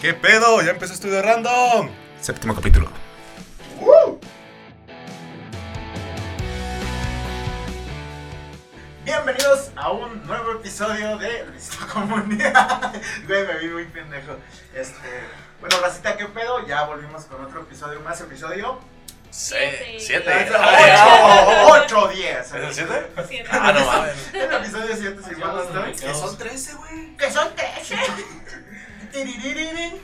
¿Qué pedo? Ya empezó Estudio Random. Séptimo capítulo. Bienvenidos a un nuevo episodio de Listo Comunidad. Güey, me vi muy pendejo. Este, bueno, Racita, ¿qué pedo? Ya volvimos con otro episodio más, episodio Siete. Siete. Ah, 8 o 10. ¿Es el siete? Siete. Ah, no mames. El episodio 7, si mal no estoy. Que son 13, güey. Que son 13. Tiririririn.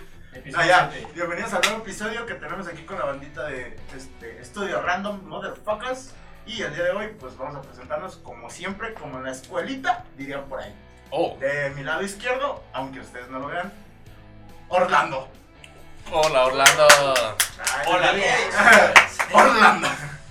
Ah, ya. Bienvenidos al nuevo episodio que tenemos aquí con la bandita de este, Estudio Random Motherfuckers. Y el día de hoy, pues vamos a presentarnos como siempre, como en la escuelita, dirían por ahí. Oh, De mi lado izquierdo, aunque ustedes no lo vean, Orlando. hola Orlando. Ay, Hola. Orlando.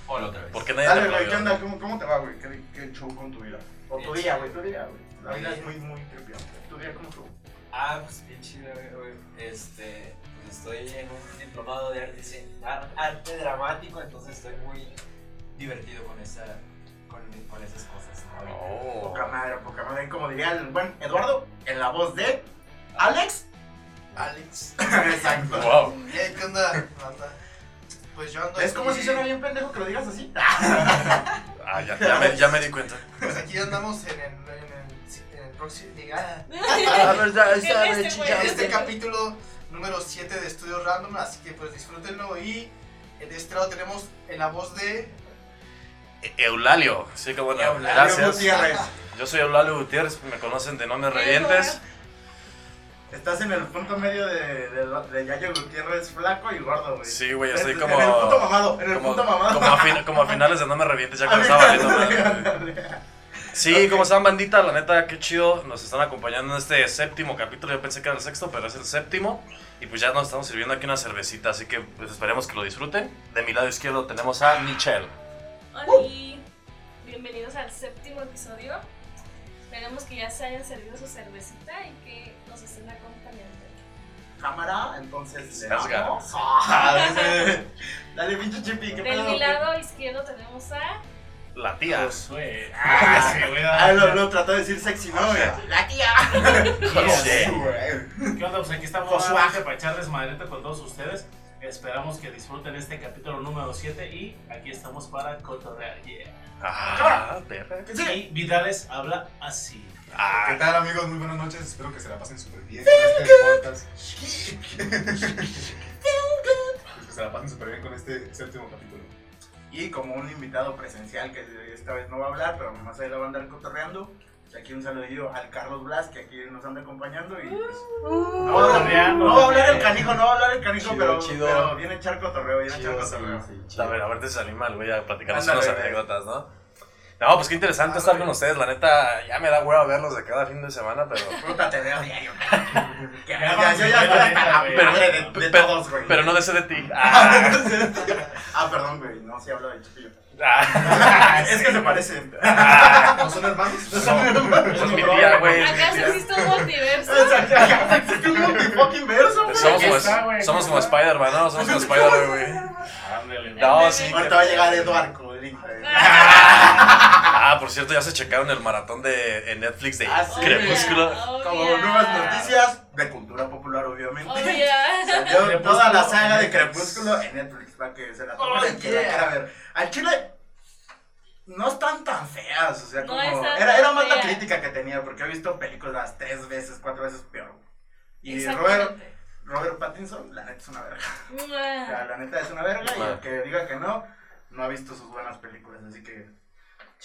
Hola otra vez. ¿Por qué nadie Dale, le güey, ¿qué aplaudió? onda? ¿Cómo, cómo te va, güey? ¿Qué, ¿Qué show con tu vida? O tu día, güey, tu día, güey. La vida es muy, muy tripiante. ¿Tu día cómo estuvo? Ah, pues bien chido, güey. Este, pues estoy en un diplomado de arte, arte dramático, entonces estoy muy divertido con esa, con, con esas cosas. ¿no? Oh. Poca madre, poca madre. Como diría el buen Eduardo, en la voz de Alex. Alex. Exacto. Wow. ¿Qué onda? Pues yo ando ¿Es como si suena bien pendejo que lo digas así? Ah, ya, ya me, ya me di cuenta. Pues aquí andamos en en en próximo... diga, A ver, ya está, Este en este capítulo número 7 de Estudio Random, así que pues disfrútenlo y de este lado tenemos en la voz de... Eulalio. Sí, que bueno. Eulalio Gracias. Gutiérrez. Yo soy Eulalio Gutiérrez. Me conocen de No Me Revientes. Estás en el punto medio de, de, de Yayo Gutiérrez flaco y gordo, güey. Sí, güey, estoy En- como. En el punto mamado, en el como, punto mamado. como a, fin- como a finales de No Me Revientes, ya que me estaba valiendo Sí, como están bandita, la neta, qué chido. Nos están acompañando en este séptimo capítulo. Yo pensé que era el sexto, pero es el séptimo. Y pues ya nos estamos sirviendo aquí una cervecita, así que pues esperemos que lo disfruten. De mi lado izquierdo tenemos a Michelle. Hola, bienvenidos al séptimo episodio. Esperemos que ya se hayan servido su cervecita y que nos estén acompañando. Cámara, entonces le Las damos. Ah, dale, dale, pinche chipi, ¿qué Del pedo? mi lado izquierdo tenemos a. La tía. Josué. Ah, sí, güey. Ah, lo, lo trató de decir sexy, ¿no? güey? La tía. Güey. ¿Qué onda? Pues aquí estamos Josué. nuevamente para echarles madreta con todos ustedes. Esperamos que disfruten este capítulo número 7 y aquí estamos para cotorrear. Yeah. Ah, perra. Sí. Y Vidales habla así. ¿Qué Ah, tal amigos? Muy buenas noches. Espero que se la pasen súper bien con este podcast. Que se la pasen súper bien con este séptimo capítulo. Y como un invitado presencial que esta vez no va a hablar, pero más ahí la va a andar cotorreando. Aquí un saludillo al Carlos Blas que aquí nos anda acompañando y pues, no, va a hablar, Cotorreando, no va a hablar el canijo, no va a hablar el canijo, Chido, pero, chido. pero viene a echar cotorreo, viene a echar sí, a ver, a ver, te se anima el güey a platicarnos unas anécdotas, ¿no? No, pues qué interesante estar con ustedes. La neta, ya me da hueva verlos de cada fin de semana, pero. Puta, te veo diario. Pero- todos, güey. Pero no de ese de ti. Ah, ah, perdón, güey, no, sí hablo de chiquillo. Ah, es que se parecen. ¿No son hermanos? Pues mi tía, güey. es mi ¿Acaso tía. existe un multiverso? Existe un multifucking verso, güey. Somos como, está, güey. somos como Spider-Man, ¿no? Somos como Spider-Man, güey. No, sí. Ahorita va a llegar Eduardo Codrín, güey. Ah, por cierto, ya se checaron el maratón de en Netflix de Ah, sí. Crepúsculo. Oh, Como nuevas noticias de cultura popular, obviamente. Oh, yeah. Salió toda la saga de. Crepúsculo en Netflix para que se la tomen Oh, la yeah. quiera ver. Al chile no están tan feas, o sea, No como era, era más la crítica que tenía porque he visto películas tres veces, cuatro veces peor. Y Robert. Robert Pattinson, la neta es una verga. La, Mua. la neta es una verga y Ah. el que diga que no, no ha visto sus buenas películas, así que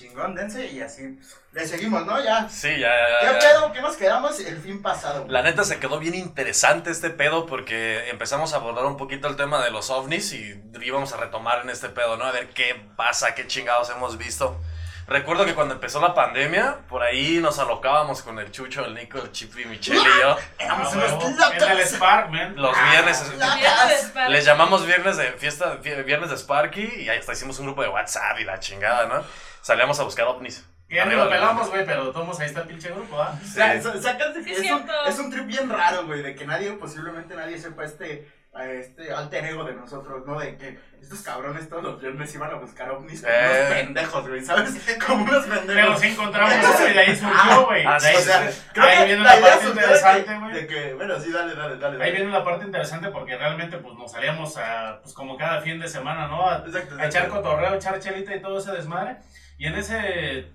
chingón, dense y así pues, le seguimos, ¿no? Ya. Sí, ya, ¿Qué ya, ya. pedo? ¿Qué nos quedamos el fin pasado? güey? La neta se quedó bien interesante este pedo porque empezamos a abordar un poquito el tema de los ovnis y íbamos a retomar en este pedo, ¿no? A ver qué pasa, qué chingados hemos visto. Recuerdo que cuando empezó la pandemia, por ahí nos alocábamos con el Chucho, el Nico, el Chip y Michelle y yo. Éramos Ah, unos locos. En el Spark, man. Los viernes. la- Viernes de Sparky. Les llamamos viernes de fiesta, vi- viernes de Sparky y ahí hasta hicimos un grupo de WhatsApp y la chingada, ¿no? Salíamos a buscar ovnis. Ya ni Arriba lo pelamos, güey, pero todos ahí está el pinche grupo, ¿ah? O sea, que es, un, cierto. es un trip bien raro, güey, de que nadie, posiblemente nadie sepa este a este alter ego de nosotros, ¿no? De que estos cabrones todos los viernes iban a buscar ovnis como Eh. unos pendejos, güey, ¿sabes? Como unos Pero pendejos. sí encontramos eso y de ahí surgió, güey. ah, De ahí o sea, surgió. creo Ahí que viene la la idea parte interesante, de, güey. que, de que, bueno, sí, dale, dale, dale. Ahí dale. viene la parte interesante porque realmente pues nos salíamos a, pues como cada fin de semana, ¿no? A, Exacto, a echar exacto. cotorreo, a echar chelita y todo ese desmadre. Y en ese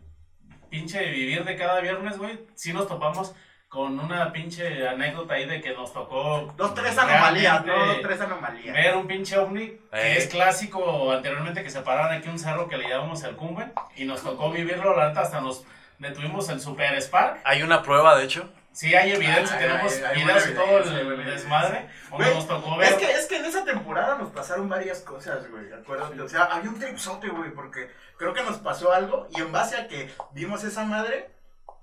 pinche vivir de cada viernes, güey, sí nos topamos con una pinche anécdota ahí de que nos tocó Dos, tres anomalías, ¿no? Dos, tres anomalías. ver un pinche ovni Eh. que es clásico anteriormente que se paraban aquí un cerro que le llamamos el Cumben y nos tocó vivirlo, la neta hasta nos detuvimos en Super Spark. Hay una prueba, de hecho. Sí hay evidencia, Ay, tenemos ay, hay videos y todo hay el desmadre Güey, nos tocó ver. Es que, es que en esa temporada nos pasaron varias cosas, güey, acuérdate. O sea, había un tripsote, güey, porque creo que nos pasó algo y en base a que vimos esa madre,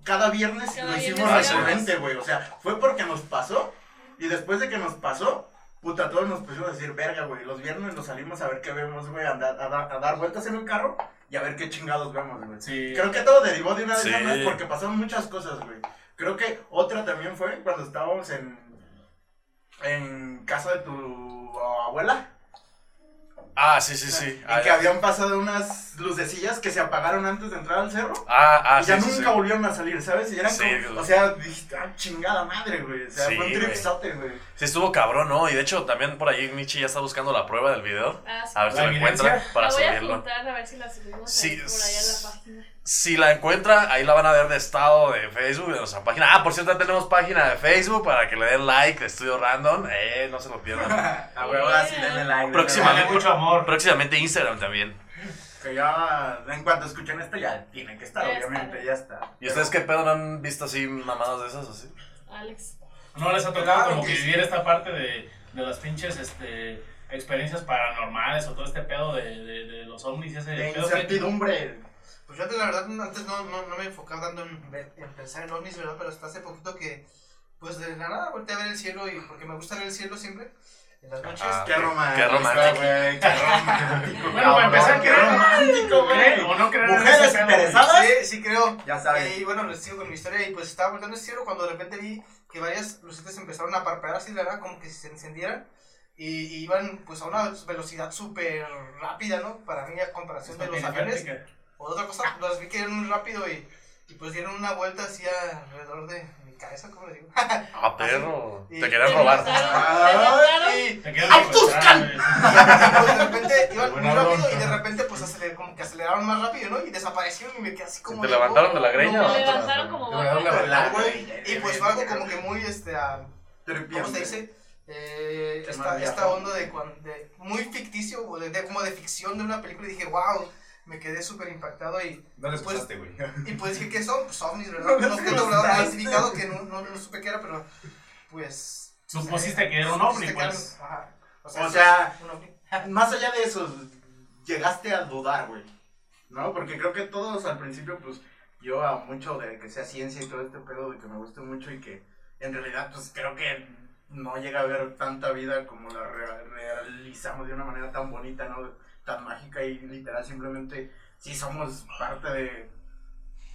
cada viernes Cada lo hicimos recurrente, güey. O sea, fue porque nos pasó y después de que nos pasó, puta, todos nos pusimos a decir, verga, güey, los viernes nos salimos a ver qué vemos, güey, a, dar- a dar- a dar vueltas en el carro y a ver qué chingados vemos, güey. Sí. Creo que todo derivó de una de Sí. esas porque pasaron muchas cosas, güey. Creo que otra también fue cuando estábamos en, en casa de tu abuela. Ah, sí, sí, sí. Y Ah, que habían pasado unas lucecillas que se apagaron antes de entrar al cerro. ah, ah, y sí, ya sí, nunca sí. volvieron a salir, ¿sabes? Y eran Sí, como, güey. o sea, dijiste, ah, chingada madre, güey. O sea, Sí, fue un tripsote, güey. Sí, estuvo cabrón, ¿no? Y de hecho, también por ahí Michi ya está buscando la prueba del video. Ah, sí. A ver si ¿La la encuentra para la voy a subirlo. juntar a ver si la subimos Sí, ahí por allá en la página. Si la encuentra, ahí la van a ver de estado de Facebook, de nuestra página. Ah, por cierto, ya tenemos página de Facebook para que le den like de Estudio Random. Eh, no se lo pierdan. A huevo, así denle like. Próximamente. Mucho amor. Próximamente Instagram también. Que ya, en cuanto escuchen esto, ya tienen que estar, Ya obviamente, está. ya está. ¿Y ustedes qué pedo no han visto así mamadas de esas o así? Alex. ¿No les ha tocado Claro como que sí. vivir esta parte de, de las pinches este, experiencias paranormales o todo este pedo de, de, de los ovnis y ese De pedo que- incertidumbre. Pues yo antes, la verdad, antes no, no, no me enfocaba tanto en, en pensar en ovnis, ¿verdad? Pero hasta hace poquito que, pues de la nada, volteé a ver el cielo y porque me gusta ver el cielo siempre, en las noches. Ah, Qué romántico. Qué romántico. güey, Qué romántico. Bueno, para empezar, qué romántico, ¿Creen güey. o no creen en Mujeres interesadas. Sí, sí creo. Ya saben. Eh, y bueno, les sigo con mi historia y pues estaba volteando el cielo cuando de repente vi que varias lucitas empezaron a parpadear así, la verdad, como que se encendieran. Y, y iban pues a una velocidad súper rápida, ¿no? Para mí a comparación de los aviones. Otra cosa, las vi que eran muy rápido y, y pues dieron una vuelta así alrededor de mi cabeza, ¿cómo le digo? Ah, perro. Y- Te querían robar. ¡Abduzcan! secuestrado, pues, de repente iban muy rápido ronda. y de repente pues aceler- como que aceleraron más rápido, ¿no? Y desaparecieron y me quedé así como... ¿Te levantaron oh, de la greña no, o Me no? levantaron como Te levantaron volar, güey. Y pues fue algo como que muy, este, ah, ¿cómo se dice? Eh, esta, esta onda de, de muy ficticio, de, de- como de ficción de una película y dije, wow, me quedé súper impactado y, No les Pues- güey. y pues dije, ¿qué son? Pues ovnis, ¿verdad? No No fue doblador identificado que no, no, no supe qué era, pero pues... Supusiste que era un ovni, era pues. ajá. O sea, es un ovni. Más allá de eso, llegaste a dudar, güey. ¿No? Porque creo que todos al principio, pues, yo a mucho de que sea ciencia y todo este pedo, de que me guste mucho y que en realidad, pues, creo que no llega a haber tanta vida como la rea- realizamos de una manera tan bonita, ¿no? Tan mágica y literal, simplemente, sí somos parte de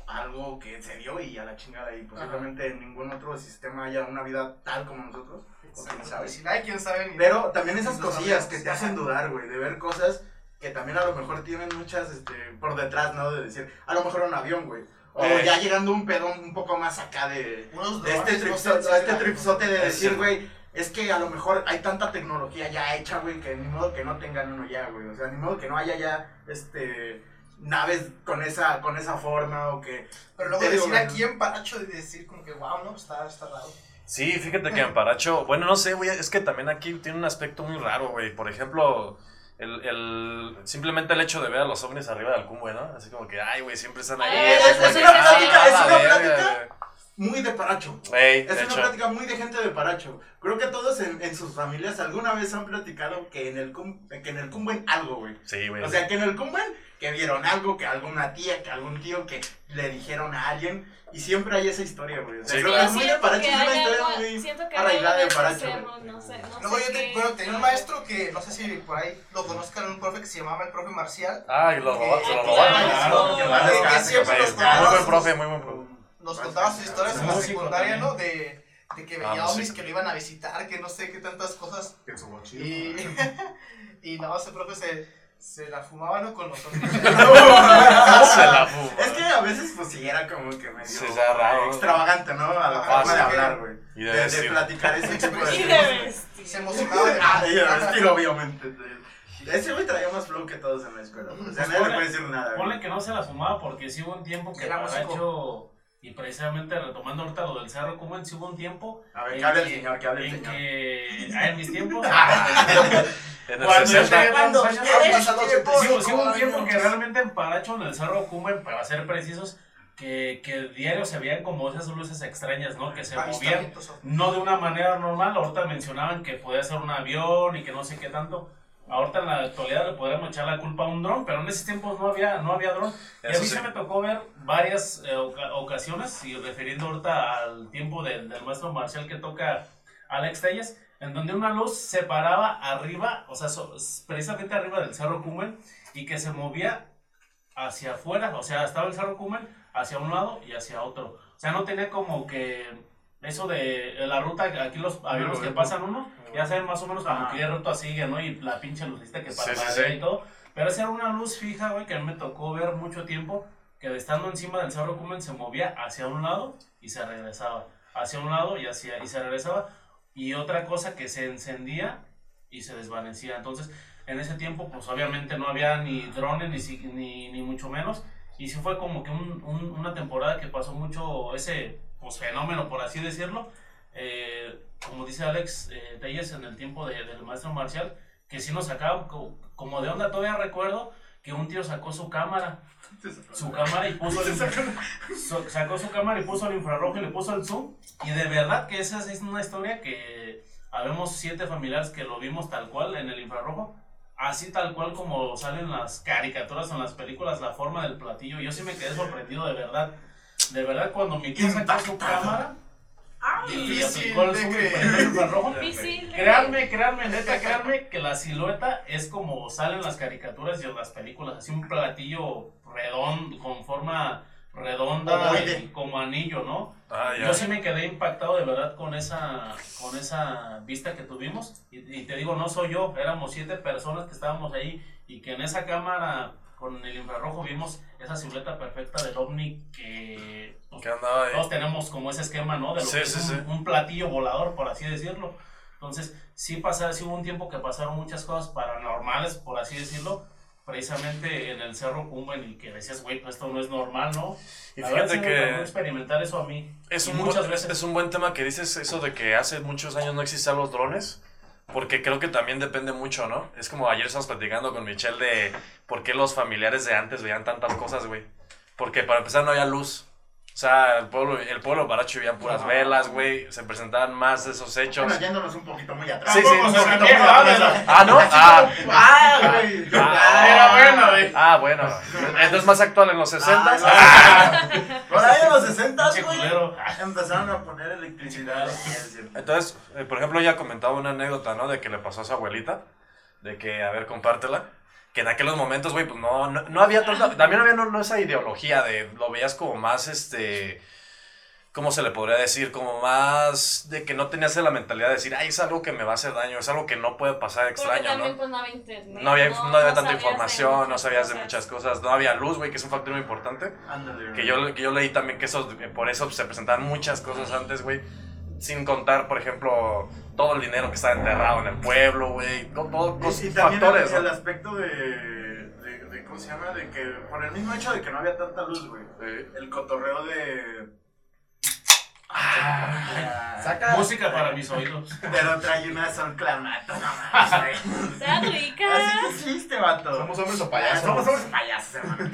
algo que se dio y a la chingada y posiblemente en ningún otro sistema haya una vida tal como nosotros. O quién sabe. Si la hay, quién sabe. ni- Pero también esas cosillas amigos, que te hacen dudar, güey, de ver cosas que también a lo mejor tienen muchas, este, por detrás, ¿no? De decir, a lo mejor un avión, güey. O Eh. ya llegando un pedón un poco más acá de, este, tripsote, este de decir, güey, es que a lo mejor hay tanta tecnología ya hecha, güey, que ni modo que no tengan uno ya, güey. O sea, ni modo que no haya ya, este, naves con esa, con esa forma o que... Pero luego digo, decir aquí en Paracho y decir como que wow, ¿no? Está, está raro. Sí, fíjate que en Paracho, bueno, no sé, güey, es que también aquí tiene un aspecto muy raro, güey. Por ejemplo, el, el, simplemente el hecho de ver a los ovnis arriba del cumbe, ¿no? Así como que, ay, güey, siempre están ahí. Ay, es- una ah, plática, es una plática. Muy de paracho. güey. Ey, Es de una hecho, plática muy de gente de Paracho. Creo que todos en, en sus familias alguna vez han platicado que en el cum, que en el cumben algo, güey. sí, güey. O sea, que en el cumben que vieron algo, que alguna tía, que algún tío que le dijeron a alguien y siempre hay esa historia, güey. O sea, Sí, creo claro. que es muy de Paracho, es una historia algo- muy siento que arraigada de Paracho, güey. no sé, no Luego sé yo te- bueno, tenía un maestro que no sé si por ahí lo conozcan, un profe que se llamaba el profe Marcial. Ah, y lo roba- se lo robaron. siempre nos contaba Muy buen sus- profe, muy buen profe. Nos contaba sus historias en la secundaria. ¿no? De, de que Ah, veía pues ovnis sí. que lo iban a visitar, que no sé qué tantas cosas. En su mochila. Y, y no, ese profe se, se la fumaba, ¿no? Con los ovnis. Se la fuma. Es que a veces, pues sí, era como que medio extravagante, ¿no? A la Ah, forma de hablar, güey. Y De, de de platicar ese tipo de Y cosas. de vestir. se emocionaba de Ah, y de vestir, obviamente. Ese güey traía más flow que todos en la escuela. O sea, Pues nadie le puede decir nada, Ponle que no se la fumaba porque sí hubo un tiempo que Era músico. Y precisamente retomando ahorita lo del Cerro Cumen, sí hubo un tiempo A ver, en que hable el señor, que hable el en señor. que, ah, en mis tiempos, En el Cuando yo 60. tenía Cuando tantos años, pasado Sí, sí hubo un tiempo que realmente en Paracho, en el Cerro Cumen, para ser precisos, que, que diario se veían como esas luces extrañas, ¿no? Que se movían avistamientos. no de una manera normal. Ahorita mencionaban que podía ser un avión y que no sé qué tanto. Ahorita en la actualidad le podríamos echar la culpa a un dron, pero en esos tiempos no había, no había dron. Y a mí sí. se me tocó ver varias eh, oca- ocasiones, y refiriendo ahorita al tiempo del, del maestro marcial que toca Alex Telles, en donde una luz se paraba arriba, o sea, so- precisamente arriba del Cerro Cumen, y que se movía hacia afuera, o sea, estaba el Cerro Cumen hacia un lado y hacia otro. O sea, no tenía como que eso de la ruta, aquí los aviones que pasan uno, ya saben más o menos como Ajá. qué ruta sigue, ¿no? Y la pinche lucista que Sí, parpadea sí, sí. y todo. Pero esa era una luz fija, güey, que a mí me tocó ver mucho tiempo, que estando encima del Cerro Cumen se movía hacia un lado y se regresaba. Hacia un lado y, hacia, y se regresaba. Y otra cosa que se encendía y se desvanecía. Entonces, en ese tiempo, pues obviamente no había ni drones ni, ni, ni mucho menos. Y sí fue como que un- un- una temporada que pasó mucho ese pues, fenómeno, por así decirlo. Eh, como dice Alex eh, Telles en el tiempo de- del maestro marcial, que sí nos sacaba co- como de onda. Todavía recuerdo que un tío sacó su cámara, su cámara y puso el, sacó su cámara y puso el infrarrojo y le puso el zoom. Y de verdad que esa es una historia que habemos siete familiares que lo vimos tal cual en el infrarrojo. Así tal cual como salen las caricaturas en las películas, la forma del platillo. Yo sí me quedé sorprendido de verdad. De verdad, cuando mi tío sacó su cámara difícil aplicó el de creer. Créanme, créanme, neta, créanme que la silueta es como salen las caricaturas y en las películas, así un platillo redondo, con forma redonda y como anillo, ¿no? Ah. Yo sí me quedé impactado de verdad con esa, con esa vista que tuvimos. Y, y te digo, no soy yo, éramos siete personas que estábamos ahí y que en esa cámara con el infrarrojo vimos esa silueta perfecta del ovni que Que andaba ahí. todos tenemos como ese esquema, ¿no? De lo Sí, que es sí, un, sí. un platillo volador, por así decirlo. Entonces, sí, pasa, sí hubo un tiempo que pasaron muchas cosas paranormales, por así decirlo, precisamente en el Cerro Cumen y que decías, güey, pues esto no es normal, ¿no? Y La verdad fíjate tocó que experimentar eso a mí. es un, muchas buen, veces. es un buen tema que dices eso de que hace muchos años no existían los drones. Porque creo que también depende mucho, ¿no? Es como ayer estábamos platicando con Michelle de por qué los familiares de antes veían tantas cosas, güey. Porque para empezar no había luz. O sea, el pueblo, el pueblo baracho vivían puras No. velas, güey. Se presentaban más de esos hechos. Bueno, yéndonos un poquito muy atrás. Sí, sí. Un poquito muy atrás. Ah, ¿no? Ah, Ah, güey. Ah, Era bueno, güey. ah, bueno. Entonces más actual en los 60 Ah, Por ahí en los 60, Pinche güey. Empezaron a poner electricidad. Entonces, eh, por ejemplo, ella comentaba una anécdota, ¿no? De que le pasó a su abuelita. De que, a ver, compártela. Que en aquellos momentos, güey, pues no, no, no había tanta, también había no, no esa ideología de, lo veías como más, este, ¿cómo se le podría decir? Como más de que no tenías la mentalidad de decir, ay, es algo que me va a hacer daño, es algo que no puede pasar Porque extraño, también ¿no? pues no había internet. No había, no, había tanta de información, no sabías de muchas cosas, no había luz, güey, que es un factor muy importante. Ándale. Que yo, que yo leí también que eso, que por eso se presentaban muchas cosas antes, güey. Sin contar, por ejemplo, todo el dinero que estaba enterrado en el pueblo, güey. Todo, todo Y- también factores, el, aspecto de, de, de- ¿Cómo se llama? De que por el mismo hecho de que no había tanta luz, güey. El cotorreo de. Ah, saca. Música para mis oídos. Pero trae una sol clamato, no mames, güey. Están ricas. Así que existe, vato. ¿Somos hombres o Ah, payasos? Somos somos payasos, hermano.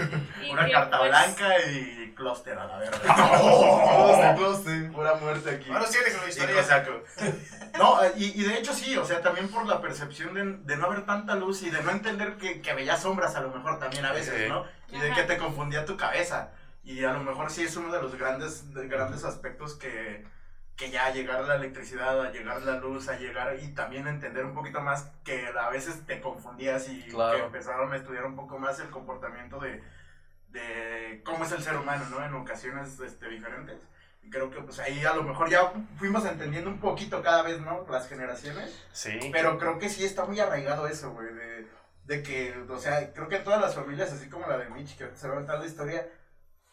Una carta pues, blanca y clúster a la verga. Close, close. Pura muerte aquí. Ahora sí, con la Y historia. lo saco. No, y, y de hecho sí, o sea, también por la percepción de, de no haber tanta luz y de no entender que, que veías sombras a lo mejor también a veces, Sí. ¿no? Y de que te confundía tu cabeza. Y a lo mejor sí es uno de los grandes, de grandes aspectos que, que ya llegar la electricidad, a llegar la luz, a llegar y también entender un poquito más que a veces te confundías y Claro. que empezaron a estudiar un poco más el comportamiento de, de cómo es el ser humano, ¿no? En ocasiones este, diferentes. Y creo que pues ahí a lo mejor ya fuimos entendiendo un poquito cada vez, ¿no? Las generaciones. Sí. Pero creo que sí está muy arraigado eso, güey, de, de que, o sea, creo que todas las familias, así como la de Mitch, que se va a contar la historia,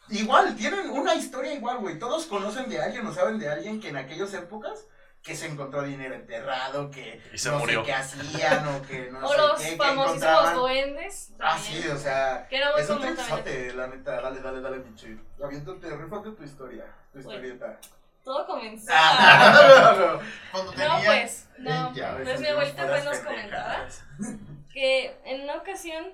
igual, tienen una historia igual, güey. Todos conocen de alguien o saben de alguien que en aquellas épocas que se encontró dinero enterrado, que Y se no murió. sé qué hacían o que no O sé los qué, famosísimos duendes. Ah, sí, o sea, Que muy es un trizote, la neta. Dale, dale, dale, Michi. Aviéntate, rifate tu historia, tu Bueno. historieta. Todo comenzó. Ah, Cuando No, tenía. pues, no. Ya, Pues mi abuelita pues nos comentaba que en una ocasión,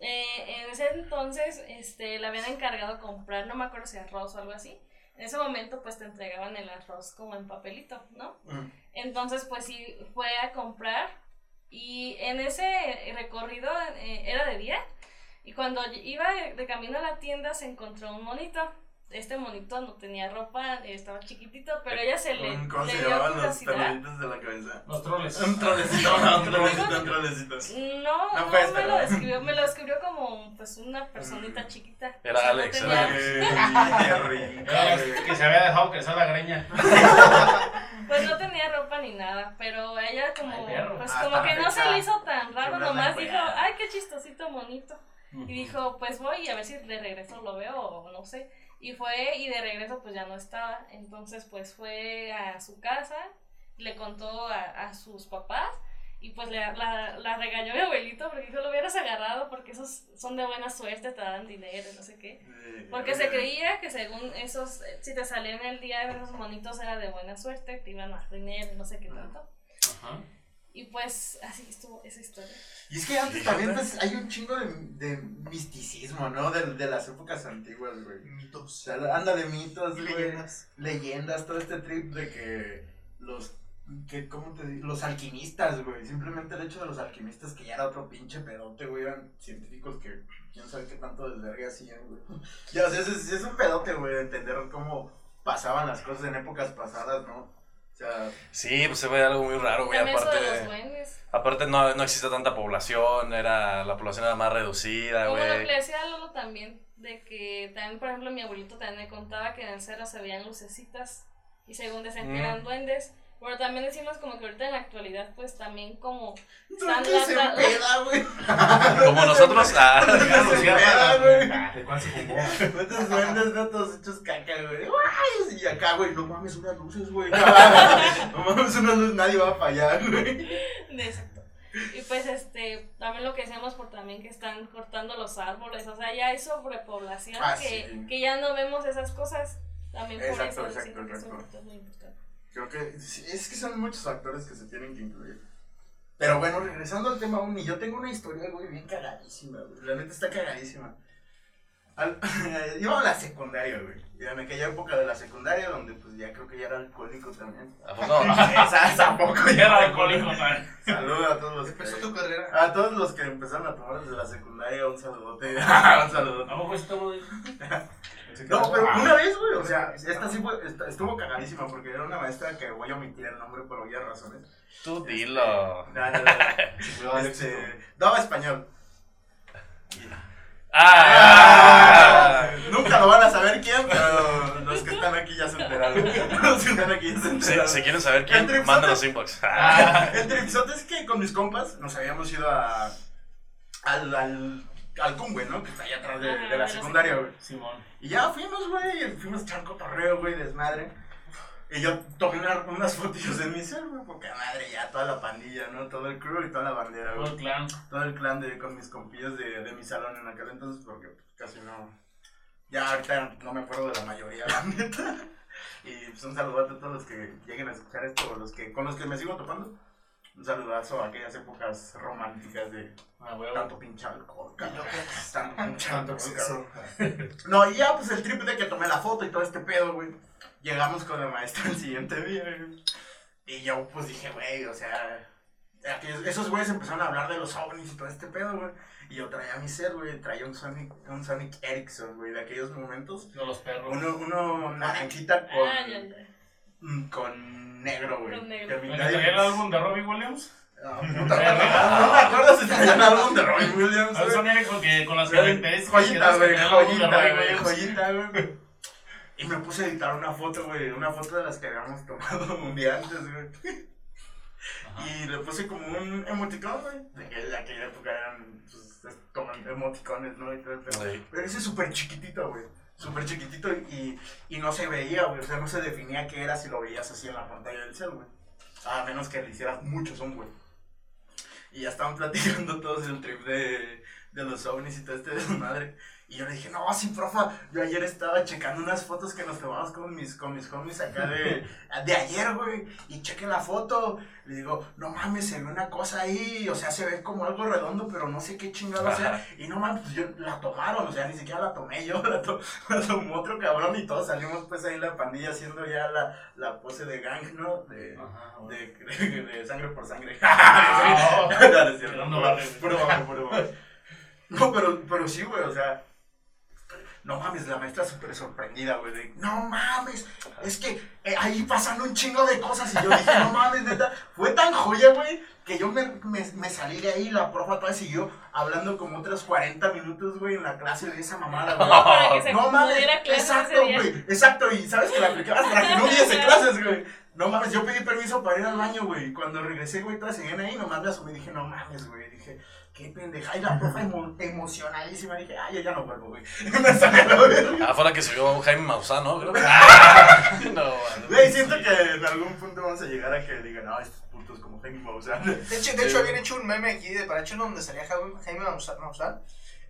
eh, en ese entonces, este, le habían encargado comprar, no me acuerdo si arroz o algo así. En ese momento, pues te entregaban el arroz como en papelito, ¿no? Mm. Entonces, pues sí, fue a comprar y en ese recorrido eh, era de día y cuando iba de, de camino a la tienda se encontró un monito. Este monito no tenía ropa, eh, estaba chiquitito, pero ella se le, ¿Cómo le se dio llamaban los peluditos de la cabeza? Los troles. Un trolecito, un trolecito, un trolecito. No, No no, puedes, me lo describió, me lo describió como pues una personita chiquita. Era O sea, no Alex, era que se había dejado crecer la greña. Pues no tenía ropa ni nada, pero ella como, Ay, pues Hasta como que no se le hizo tan raro, nomás dijo, ay, qué chistosito monito. Y dijo, pues voy a ver si de regreso lo veo o no sé. Y fue y de regreso pues ya no estaba. Entonces pues fue a su casa, le contó a, a sus papás y pues le, la, la regañó mi abuelito porque dijo, lo hubieras agarrado porque esos son de buena suerte, te dan dinero y no sé qué. Porque se creía que según esos, eh, si te salían el día de esos monitos era de buena suerte, te iban a dar dinero y no sé qué tanto. Ajá. Y pues así estuvo esa historia. Y es que antes también pues, hay un chingo de, de misticismo, ¿no? De, de las épocas antiguas, güey. O Mitos. sea, anda de mitos, güey. Leyendas. leyendas, todo este trip de que los, que, ¿cómo te digo? Los alquimistas, güey, simplemente el hecho de los alquimistas que ya era otro pinche pedote, güey, eran científicos que quién sabe qué tanto desvergue hacían, güey. Ya, o sea, es, es, es un pedote, güey, de entender cómo pasaban las cosas en épocas pasadas, ¿no? Sea, Sí, pues se ve algo muy raro, güey. También eso de los Aparte, aparte no, no existe tanta población, era, la población era más reducida, güey. le decía a Lolo también, de que también, por ejemplo, mi abuelito también me contaba que en el cerro se veían lucecitas y según decían que Mm. eran duendes. Pero también decimos como que ahorita en la actualidad, pues también como ¿dónde se la- peda, güey? Como nosotros, ah, ¿Dónde se peda, güey? Ah, ¿De cuál se fumó? ¿Cuántos duendes no todos hechos caca, güey? Y acá, güey, no mames unas luces, güey. No mames unas luces, nadie va a fallar, güey. Exacto. Y pues este, también lo que decíamos por también que están cortando los árboles, o sea, ya hay sobrepoblación Ah, que, sí. que ya no vemos esas cosas. También por Exacto, eso exacto, es un exacto. factor muy importante. Creo que es que son muchos factores que se tienen que incluir. Pero bueno, regresando al tema Uni, yo tengo una historia, güey, bien cagadísima, güey. La neta está cagadísima. Al, iba a la secundaria, güey. Y en aquella época de la secundaria, donde pues ya creo que ya era alcohólico también. ¿a poco? Esa, tampoco Ya era alcohólico, man. Saludos a todos los Empezó que... tu carrera. A todos los que empezaron a tomar desde la secundaria, un saludote. un saludote. ¿A poco estuvo No, pero una vez, güey, o sea, esta sí fue, esta- estuvo cagadísima porque era una maestra que voy a omitir el nombre por obvias razones. Tú dilo. No, no, no. Este, daba español. Ah, Nunca lo van a saber quién, pero los que están aquí ya se enteraron. Los que están aquí ya se si, enteraron. si quieren saber quién, mándanos inbox. El tripsote es que con mis compas nos habíamos ido a, al, al, al Cumbe, ¿no? Que está allá atrás de, de de la secundaria, güey. Simón. Y ya fuimos, güey, fuimos a echar cotorreo, güey, desmadre. Y yo tomé una- unas fotillos en mi cel, güey, porque madre, ya toda la pandilla, ¿no? Todo el crew y toda la bandera, Todo güey. el clan. Todo el clan de, con mis compillos de, de mi salón en aquel entonces, porque pues, casi no. Ya ahorita no me acuerdo de la mayoría, la neta. Y pues un saludazo a todos los que lleguen a escuchar esto, o los que, con los que me sigo topando. Un saludazo a aquellas épocas románticas de Ah, huevo. tanto pinche alcohol, cabrón. Tanto pinche Tanto alcohol. No, y ya, pues el trip de que tomé la foto y todo este pedo, güey. Llegamos con la maestra el siguiente día, güey. Y yo, pues dije, güey, o sea. aquellos- esos güeyes empezaron a hablar de los ovnis y todo este pedo, güey. Y yo traía mi ser, güey. Traía un Sonic, un Sonic Ericsson, güey, de aquellos momentos. De los perros. Uno, uno naranjita con, Ah, ya, ya. Mm, con negro, güey. Con negro. ¿El el álbum de Robbie Williams? Ah, puta, no, no me acuerdo si traía el álbum de Robin Williams. A ver, güey. Sonic con, que, con las características que Joyita, güey, de joyita, Robbie güey, joyita, güey. Y me puse a editar una foto, güey, una foto de las que habíamos tomado un día antes, güey. Y le puse como un emoticón, güey. De que en aquella época eran, pues, es- como emoticones, ¿no? Y todo el. Pero ese súper chiquitito, güey. Súper chiquitito y, y no se veía, güey. O sea, no se definía qué era si lo veías así en la pantalla del cel, güey. A menos que le hicieras mucho zoom, güey. Y ya estaban platicando todos el trip de, de los ovnis y todo este desmadre. Y yo le dije, no, sí, profa, yo ayer estaba checando unas fotos que nos tomamos con mis, con mis homies acá de, de ayer, güey. Y cheque la foto. Le digo, no mames, se ve una cosa ahí. O sea, se ve como algo redondo, pero no sé qué chingado sea. Y no mames, pues yo la tomaron, o sea, ni siquiera la tomé yo, la, to- la tomó otro cabrón y todos salimos pues ahí la pandilla haciendo ya la, la pose de gang, ¿no? De, Ajá, de, de, de sangre por sangre. Ah, No, no güey. Puro barrio, puro barrio. No, pero, pero sí, güey, o sea. No mames, la maestra súper sorprendida, güey. de, no mames, es que eh, ahí pasan un chingo de cosas. Y yo dije, no mames, neta. Fue tan joya, güey, que yo me, me, me salí de ahí. La profa todavía siguió hablando como otros 40 minutos, güey, en la clase de esa mamada, güey. Para que se No mames, exacto, güey, exacto, y sabes que la aplicabas para que no hubiese clases, güey. No mames, yo pedí permiso para ir al baño, güey. Cuando regresé, güey, todas seguían ahí, nomás me asomé y dije, no mames, güey. Dije, qué pendeja. Y la profa emo- emocionadísima. Dije, ay, yo ya no vuelvo, güey. me salí a la verga. Ah, fue la que subió Jaime Maussan, ¿no? Creo. no, Güey, siento que en algún punto vamos a llegar a que digan, no, estos putos como Jaime Maussan. De hecho, de hecho habían hecho un meme aquí de Paracho donde salía Jaime, Maussan,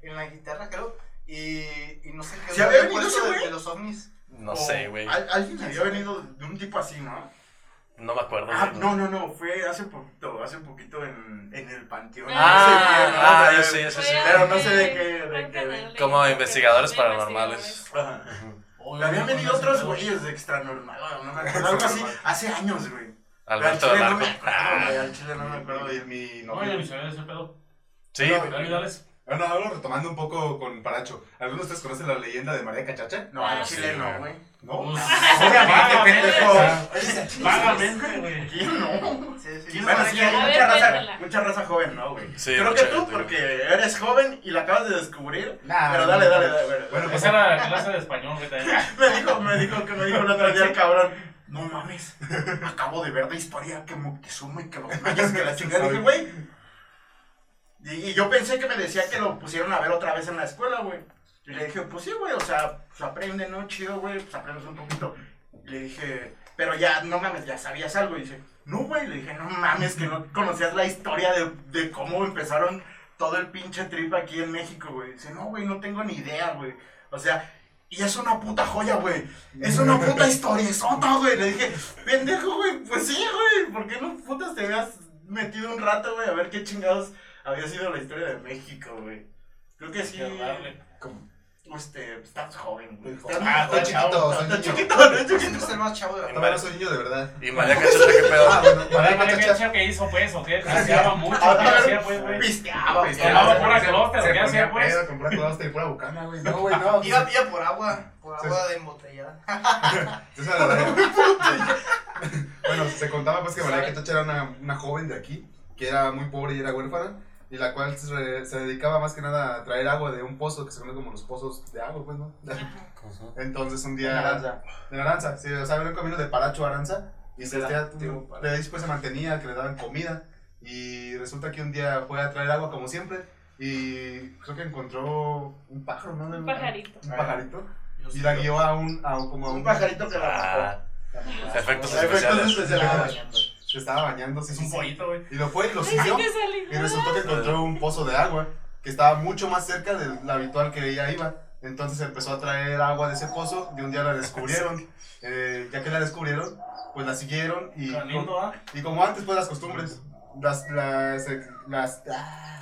en la guitarra, creo. Y, y no sé qué ¿Sí había venido ese de, güey? de los ovnis. no O sé, güey. al- Alguien había venido de un tipo así, ¿no? No me acuerdo. Ah, no, no, no, fue hace poquito, hace poquito en, en el panteón. Ah, No sé ah, qué, sí, ese sí. Pero no sé de qué, de qué. Como investigadores paranormales. Ajá. Habían venido otros güeyes de extra normal, no me acuerdo, algo así, hace años, güey. Alberto Al del chile no Arco. me acuerdo, güey, al chile no me acuerdo. Oye, ese pedo. Sí, Dale. Bueno, ahora retomando un poco con Paracho. ¿Algunos de ustedes conocen la leyenda de María Cachacha? No, al Ah, chile no, güey. ¿No? Pues, Obviamente, pendejo. Vagamente, güey. ¿Quién no? Sí, sí. ¿Quién bueno, sí, hay mucha raza, mucha raza joven, ¿no, güey? Sí, Creo que tú, gente, porque eres joven y la acabas de descubrir. Nah, Pero dale, dale, dale. Bueno, Bueno, Esa era la clase de español, güey. me dijo, me dijo que me dijo el otro día el cabrón. No mames, acabo de ver la historia que Moctezuma y que los mayas que la chingada. Dije, güey. Y, y yo pensé que me decía que lo pusieron a ver otra vez en la escuela, güey. Y le dije, pues sí, güey, o sea, pues aprende, ¿no? Chido, güey, pues aprendes un poquito. Le dije, pero ya, no mames, ya sabías algo. Y dice, no, güey. Le dije, no mames, que no conocías la historia de, de cómo empezaron todo el pinche trip aquí en México, güey. Dice, no, güey, no tengo ni idea, güey. O sea, y es una puta joya, güey. Es una puta historia, sota, güey. Le dije, pendejo, güey, pues sí, güey. ¿Por qué no putas te habías metido un rato, güey, a ver qué chingados había sido la historia de México, güey? Creo que sí. Como- Este, estás joven, güey. Muy Estás Ah, está chiquito, chavo, soy Está niño. chiquito, es el más chavo de no soy niño de verdad. Y María Cachacha, ¿qué pedo? Ah, bueno, María Cachacha. ¿qué hizo, pues? ¿O qué? Pisteaba mucho, A ¿qué hacía, pues, güey? Pisteaba, Pisteaba pisteaba. pura clóster, Se ¿qué hacía, pues? y pura bucana, güey. No, güey, no. Iba, iba por agua, por agua de embotellada. Esa bueno, se contaba pues que María Cachacha era una, una joven de aquí, que era muy pobre y era huérfana, y la cual se, re- se dedicaba más que nada a traer agua de un pozo que se conoce como los pozos de agua, pues, ¿no? Entonces un día... Aranza. De Aranza, sí, o sea, era un camino de Paracho a Aranza, y se, hacía- de pues se mantenía, que le daban comida, y resulta que un día fue a traer agua como siempre, y creo que encontró un pájaro, ¿no? Un pajarito. Un pajarito, y la guió a un, a un- como a Un pajarito que la Ah, efectos Efectos especiales. Se estaba bañando, sí, Es un sí. pollito, güey. Y lo fue y lo siguió. Y resultó que encontró un pozo de agua que estaba mucho más cerca de la habitual que ella iba. Entonces empezó a traer agua de ese pozo y un día la descubrieron. Eh, ya que la descubrieron, pues la siguieron y, Tan lindo, ¿ah? y como antes, pues las costumbres. Las, las, eh, las, ah,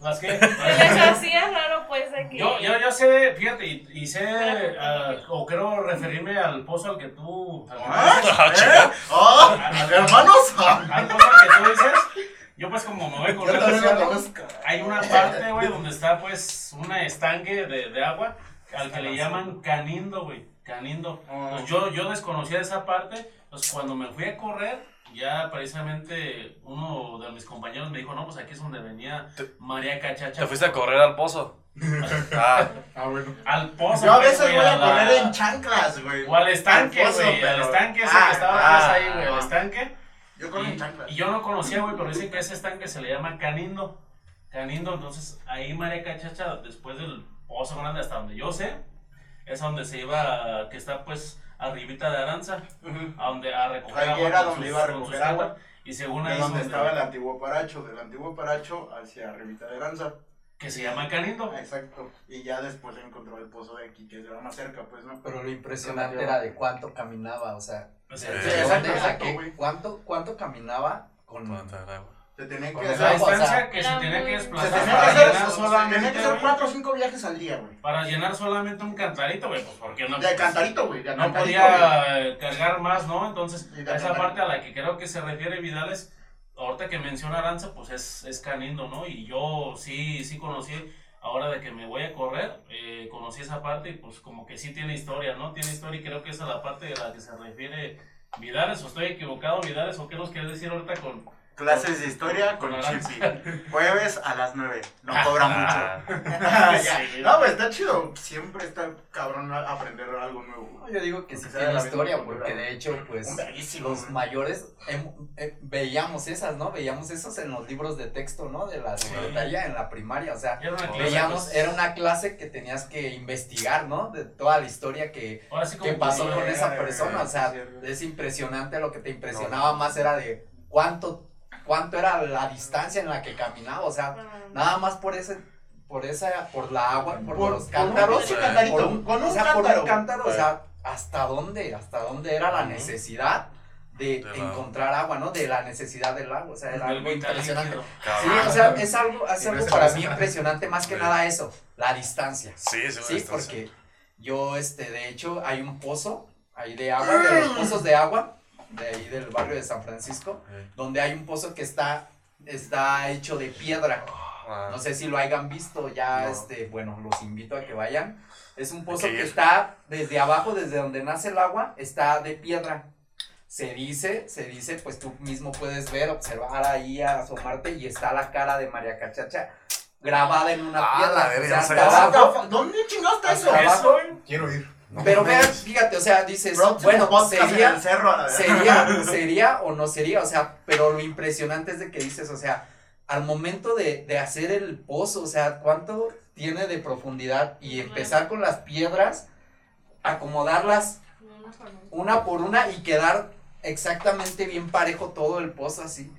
¿Las qué? Se les hacía raro, pues, de que. Yo, yo, yo sé, fíjate, y, y sé, ah, o quiero referirme al pozo al que tú... ¿Ah? Ah. ¿Eh? ¿Ah? ¿Hermanos? Al pozo al que tú dices, yo pues como me voy conozco. hay una parte, güey, donde está pues una estanque de, de agua al que le llaman canindo, güey, canindo. Pues yo, yo desconocía esa parte, pues cuando me fui a correr, ya precisamente uno de mis compañeros me dijo, no, pues aquí es donde venía María Cachacha. ¿Te fuiste a correr al pozo? Ah, Ah, bueno. Al pozo. Yo a veces güey, voy a la- correr en chanclas, güey. O al estanque, Al pozo, güey. Al estanque ese Ah, que estaba ah, pues, ahí, güey. ah. Al estanque. Yo corro en Y, chanclas. y yo no conocía, güey, pero dicen que ese estanque se le llama Canindo. Canindo, entonces ahí María Cachacha, después del pozo grande, hasta donde yo sé, es a donde se iba, que está pues arribita de Aranza, a donde a recoger Ahí agua. era con donde sus- iba a con recoger agua. Y según ahí es donde estaba el antiguo Paracho, del antiguo Paracho hacia Revita de Aranza. que se llama Canindo. Exacto. Y ya después encontró el pozo de aquí, que era más cerca, pues, ¿no? Pero lo impresionante era de cuánto caminaba, o sea, O de sea, Sí, exacto, exacto, cuánto, cuánto caminaba con... ¿cuánta era agua? Se tenía Con que La hacer, o distancia que se tenía que muy- se desplazar tenía que para hacer, solamente, que cuatro o cinco viajes al día, güey. para llenar solamente un cantarito, güey, pues porque no De cantarito, güey. No cantarito, podía cargar más, ¿no? Entonces, esa parte a la que creo que se refiere Vidales, ahorita que menciona Aranza, pues es, es Canindo, ¿no? Y yo sí, sí conocí, ahora de que me voy a correr, eh, conocí esa parte y pues como que sí tiene historia, ¿no? Tiene historia y creo que esa es la parte de la que se refiere Vidales, o estoy equivocado, Vidales, o qué nos quieres decir ahorita con... Clases de historia con Con Chippy. Jueves a las 9. No cobra mucho. Ah, Ya. Sí. No, pues está chido. Siempre está cabrón aprender algo nuevo. No, Yo digo que sí tiene historia, porque de hecho, pues, los mayores em- eh, veíamos esas, ¿no? Veíamos esos en los libros de texto, ¿no? De la secretaría en la primaria, o sea, Era una clase, veíamos, pues, era una clase que tenías que investigar, ¿no? De toda la historia que, sí que pasó que- con esa eh, persona, o sea, sí, sí. es impresionante lo que te impresionaba más era de cuánto, cuánto era la distancia en la que caminaba, o sea, nada más por ese, por esa, por la agua, por, Por- los por un cántaros, por cantarito, por un, con un o sea, por cántaro. un cántaro, o sea, hasta dónde, hasta dónde era la necesidad de, De encontrar agua, ¿no? De la necesidad del agua, o sea, era algo impresionante. Sí, o sea, es algo, es algo para mí impresionante, más que Sí. nada eso, la distancia. Sí, sí, Sí, está- porque yo, este, de hecho, hay un pozo ahí de agua, de los pozos de agua, de ahí del barrio de San Francisco, Sí. donde hay un pozo que está, está hecho de piedra. Ah, No sé si lo hayan visto ya, No. este, bueno, los invito a que vayan. Es un pozo que está desde abajo, desde donde nace el agua, está de piedra. Se dice, se dice, pues tú mismo puedes ver, observar ahí, asomarte y está la cara de María Cachacha grabada en una Ah, piedra. la o sea, hasta abajo. ¿Dónde chingados está eso? Abajo. Quiero ir. No Pero vean, fíjate, o sea, dices, Próximo bueno, sería, el cerro sería, sería o no sería, o sea, pero lo impresionante es de que dices, o sea, al momento de, de hacer el pozo, o sea, cuánto tiene de profundidad y empezar con las piedras, acomodarlas Una por una. una por una y quedar exactamente bien parejo todo el pozo así.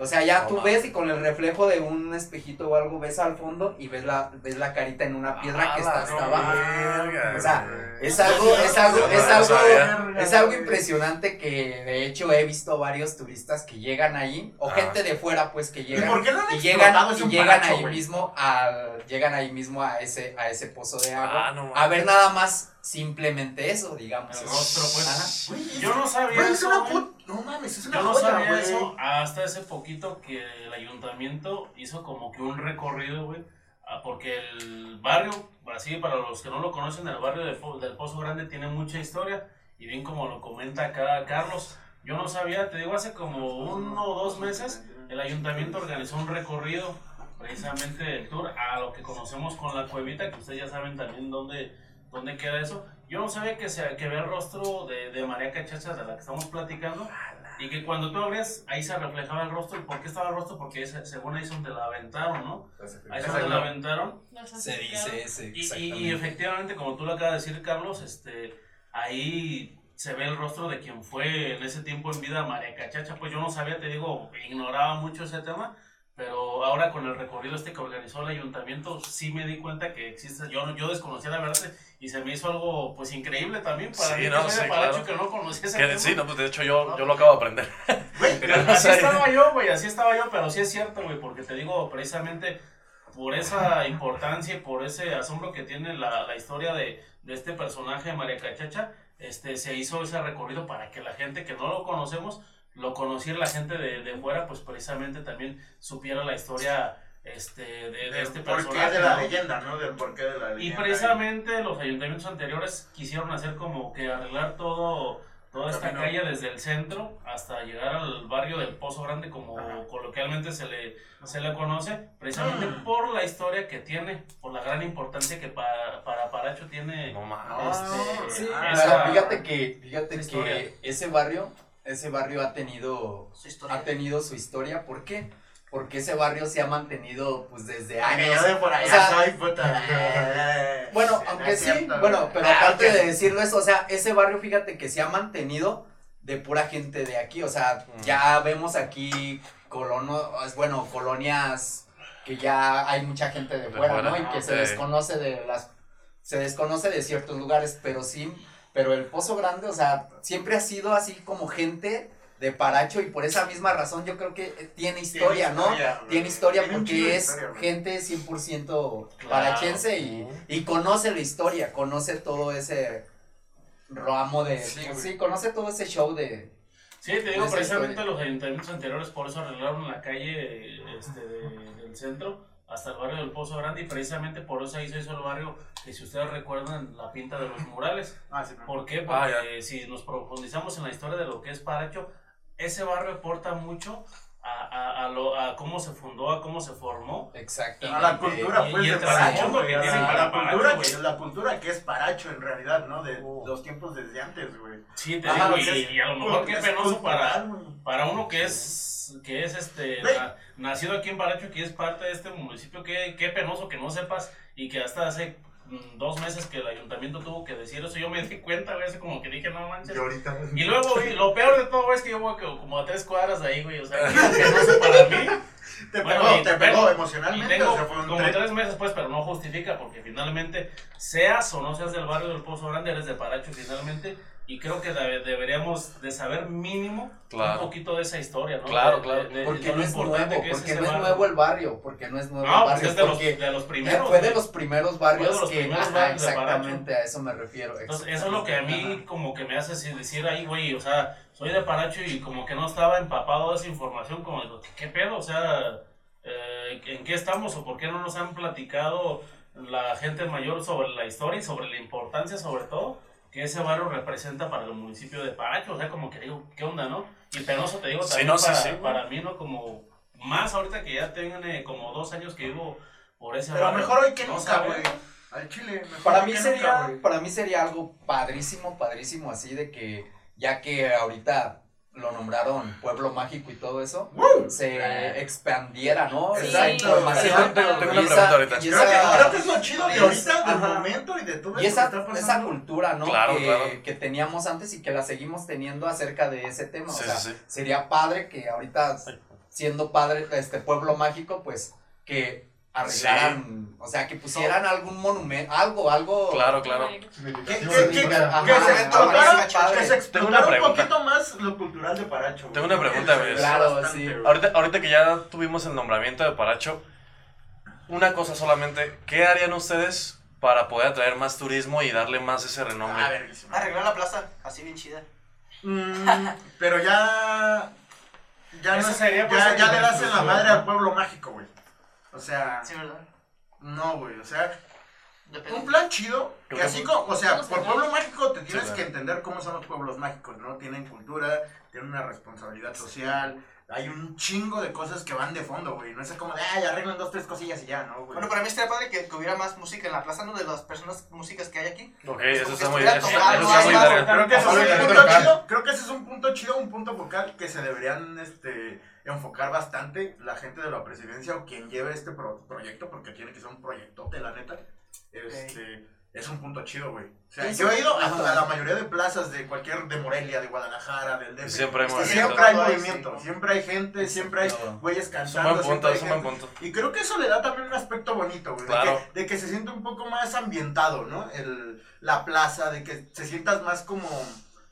O sea, ya No tú ves y con el reflejo de un espejito o algo ves al fondo y ves la, ves la carita en una piedra que Ah, está la hasta abajo. O sea. Es algo, es algo, es algo, es algo impresionante que de hecho he visto varios turistas que llegan ahí, o Ah. gente de fuera pues que ¿Y llegan por qué no y llegan, y llegan paracho, ahí mismo al, llegan ahí mismo a ese, a ese pozo de agua. Ah, no a ver nada más simplemente eso, digamos. El rostro, pues. Ajá. Yo no sabía eso, No mames, es una Yo no joya, sabía güey. eso hasta ese poquito que el ayuntamiento hizo como que un recorrido, güey. ah, Porque el barrio, así para los que no lo conocen, el barrio de del Pozo Grande tiene mucha historia. Y bien como lo comenta acá Carlos, yo no sabía, te digo, hace como uno o dos meses el ayuntamiento organizó un recorrido, precisamente el tour, a lo que conocemos con la cuevita, que ustedes ya saben también dónde, dónde queda eso. Yo no sabía que, se, que ve el rostro de, de María Cachacha, de la que estamos platicando, y que cuando tú abres, ahí se reflejaba el rostro. ¿Y por qué estaba el rostro? Porque ese- según ahí es donde la aventaron, ¿no? Ahí es donde la aventaron. Se dice ese, Y, y- efectivamente, como tú lo acabas de decir, Carlos, este, ahí se ve el rostro de quien fue en ese tiempo en vida María Cachacha. Pues yo no sabía, te digo, ignoraba mucho ese tema, pero ahora con el recorrido este que organizó el ayuntamiento, sí me di cuenta que existe. Yo, yo desconocía la verdad y se me hizo algo pues increíble también para Sí, mí, no, que sí, claro. no conocía ese Que- sí, no, pues de hecho yo, yo lo acabo de aprender. Güey, Así estaba yo, güey, así estaba yo, pero sí es cierto, güey, porque te digo, precisamente por esa importancia y por ese asombro que tiene la, la historia de, de este personaje, María Cachacha, este, se hizo ese recorrido para que la gente que no lo conocemos, lo conociera la gente de, de fuera, pues precisamente también supiera la historia este, de, de este ¿Por qué personaje. de la ¿no? leyenda, no? Del porqué de la leyenda. Y precisamente los ayuntamientos anteriores quisieron hacer como que arreglar todo, toda esta Camino. calle desde el centro hasta llegar al barrio del Pozo Grande, como Ajá. coloquialmente se le, se le conoce, precisamente Mm. por la historia que tiene, por la gran importancia que para, para Paracho tiene. No Este, Sí, Ah, pero esa- fíjate que, fíjate historia. que ese barrio, ese barrio ha tenido, Su historia. ha tenido su historia. ¿Por qué? Porque ese barrio se ha mantenido pues desde Ay, años. yo por allá O sea, soy puta. Bueno, No aunque sí, cierto, bueno, pero Ah, aparte de decirlo eso, o sea, ese barrio, fíjate que se ha mantenido de pura gente de aquí, o sea, Mm. ya vemos aquí colonos, bueno, colonias que ya hay mucha gente de De fuera, fuera, ¿no? Y que se ok. desconoce de las, se desconoce de ciertos lugares, pero sí, pero el Pozo Grande, o sea, siempre ha sido así como gente de Paracho y por esa misma razón yo creo que tiene historia, ¿no? historia. Tiene historia Tiene porque es historia, gente 100% Claro. parachense y, y conoce la historia, conoce todo ese ramo de... Sí, Sí, güey. conoce todo ese show de... Sí, te digo, precisamente historia. los ayuntamientos anteriores por eso arreglaron la calle este, de- del centro hasta el barrio del Pozo Grande y precisamente por eso ahí se hizo el barrio que si ustedes recuerdan la pinta de los murales. Ah, sí. ¿Por qué? Ah, Porque si nos profundizamos en la historia de lo que es Paracho, ese barrio aporta mucho a, a, a lo, a cómo se fundó, a cómo se formó. Exactamente. A la cultura, pues, de el Paracho, güey. que A la, cultura, que, güey. la cultura que es Paracho, en realidad, ¿no? De Oh. los tiempos desde antes, güey. Sí, te Ajá, digo, y, es- y a lo mejor qué penoso para, para uno que es que es este na- nacido aquí en Paracho que es parte de este municipio qué, qué penoso que no sepas y que hasta hace dos meses que el ayuntamiento tuvo que decir eso yo me di cuenta güey así como que dije no manches Y ahorita. y luego güey, lo peor de todo güey, es que yo voy como a tres cuadras de ahí güey o sea que es penoso para mí Te Bueno, pegó, te pegó emocionalmente. tengo o sea, fue un como tren. tres meses pues pero no justifica porque finalmente seas o no seas del barrio del Pozo Grande eres de Paracho finalmente y creo que debe- deberíamos de saber mínimo Claro. un poquito de esa historia, ¿no? Claro, De- claro. de- de- Porque de lo no es importante nuevo, porque no es nuevo el barrio, porque no es nuevo No, el pues barrio, es de los, de los primeros. fue de los primeros barrios los que, primeros ajá, barrios exactamente a eso me refiero. Entonces, eso es lo que a mí como que me hace así decir ahí, güey, o sea, soy de Paracho y como que no estaba empapado de esa información, como digo, ¿qué pedo? O sea, eh, ¿en qué estamos o por qué no nos han platicado la gente mayor sobre la historia y sobre la importancia, sobre todo, que ese barrio representa para el municipio de Paracho? O sea, como que digo, ¿qué onda, no? Y penoso te digo Sí, también no, para, sí, güey. para mí, ¿no? Como más ahorita que ya tengo como dos años que vivo por ese Pero barrio. mejor hoy que no nunca, güey. Al chile. mejor Para hoy mí que sería, nunca, güey. para mí sería algo padrísimo, padrísimo así de que ya que ahorita lo nombraron pueblo mágico y todo eso, ¡Woo! se expandiera, ¿no? Sí. Esa información. Tengo- tengo una y esa- pregunta ahorita. y Creo que, esa- creo que es lo chido de y ahorita, del ajá. momento y de todo Y esto esa, que está esa pasando. cultura, ¿no? Claro, que, claro. que teníamos antes y que la seguimos teniendo acerca de ese tema. Sí, o sea, sí, sí. sería padre que ahorita, siendo padre, este pueblo mágico, pues, que arreglaran, o sea, que pusieran algún monumento, algo, algo. Claro, claro. Que. Ajá, se explotara, que se explotara un poquito más lo cultural de Paracho. güey. Tengo una pregunta, güey. Claro, bastante, sí. Ahorita, ahorita que ya tuvimos el nombramiento de Paracho, una cosa solamente, ¿qué harían ustedes para poder atraer más turismo y darle más ese renombre? Ah. Arreglar la plaza, así bien chida. Mm, pero ya. No- sería, pues, ya, ya le das en la madre al pueblo mágico, güey. O sea, Sí, ¿verdad? no, güey. O sea, Depende. un plan chido. Que así como, o sea, por pueblo mágico te tienes que entender cómo son los pueblos mágicos, ¿no? Tienen cultura, tienen una responsabilidad social. Hay un chingo de cosas que van de fondo, güey. No es como de, ay, arreglan dos, tres cosillas y ya, ¿no, güey? Bueno, para mí estaría padre que, que hubiera más música en la plaza, ¿no? De las personas músicas que hay aquí. Ok, eso está que muy verga. Creo que, ese es un punto chido, creo que ese es un punto chido, un punto focal que se deberían este, enfocar bastante la gente de la presidencia o quien lleve este pro- proyecto, porque tiene que ser un proyectote, la neta. Este, Es un punto chido, güey. O sea, yo he ido a, la mayoría de plazas de cualquier, de Morelia, de Guadalajara, del DF. Siempre hay Es que movimiento. Siempre hay Ay, movimiento, sí. siempre hay gente, siempre hay güeyes cantando. punto, punto. y creo que eso le da también un aspecto bonito, güey. de que- De, que se siente un poco más ambientado, ¿no? El, la plaza, de que se sientas más como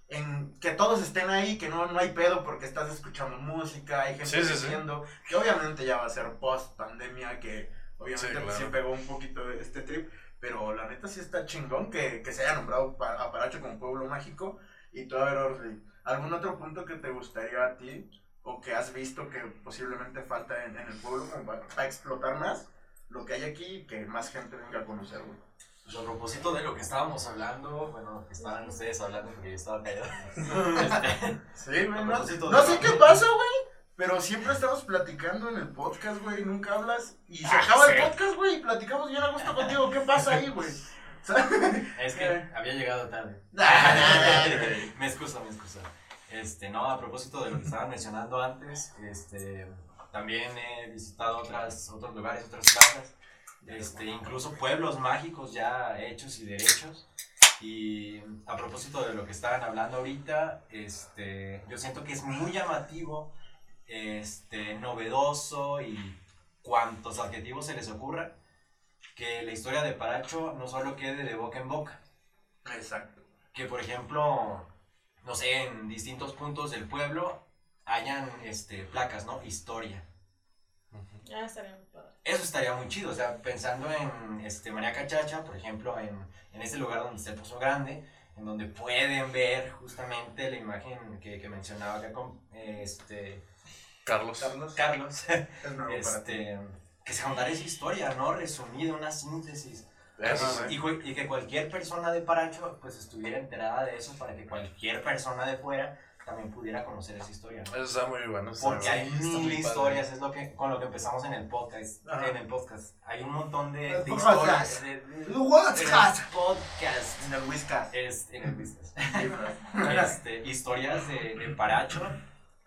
en que todos estén ahí, que no, no hay pedo porque estás escuchando música, hay gente Sí, sí, sí. viviendo, que obviamente ya va a ser post pandemia, que obviamente claro. sí pegó un poquito este trip, pero la neta sí está chingón que, que se haya nombrado a Paracho como pueblo mágico y tú a ver Orly, ¿algún otro punto que te gustaría a ti o que has visto que posiblemente falta en, en el pueblo como para, para explotar más lo que hay aquí y que más gente venga a conocer, güey? Pues a propósito de lo que estábamos hablando, bueno, que estaban ustedes hablando porque yo estaba callado. Sí, güey. No, sé qué pasa, güey. Pero siempre estamos platicando en el podcast, güey. Nunca hablas. Y se Ah, acaba sí. el podcast, güey. Y platicamos bien a gusto contigo. ¿Qué pasa ahí, güey? es que había llegado tarde. me excuso, me excuso. Este, no, a propósito de lo que estaban mencionando antes, este, también he visitado otras, otros lugares, otras plazas, este, incluso pueblos mágicos ya hechos y derechos. Y a propósito de lo que estaban hablando ahorita, este, yo siento que es muy llamativo, este, novedoso y cuantos adjetivos se les ocurra, que la historia de Paracho no solo quede de boca en boca Exacto. que por ejemplo, no sé, en distintos puntos del pueblo hayan este, placas, ¿no? Historia. Ya estaría muy padre. Eso estaría muy chido, o sea, pensando en este, María Cachacha, por ejemplo, en, en este lugar donde está el Pozo Grande, en donde pueden ver justamente la imagen que, que mencionaba acá con este, Carlos. Carlos. Carlos, Es nuevo para ti. este, que se contara esa historia, ¿no? Resumida, una síntesis. Eso Y, y que cualquier persona de Paracho pues estuviera enterada de eso para que cualquier persona de fuera también pudiera conocer esa historia. ¿no? Eso está muy bueno. está Porque muy hay mil muy padre. historias, es lo que con lo que empezamos en el podcast. Ajá. En el podcast. Hay un montón de, de podcast. historias. De, de- El podcast. en el podcast. En el Whiskas. Es, en el podcast. Este, historias de, de Paracho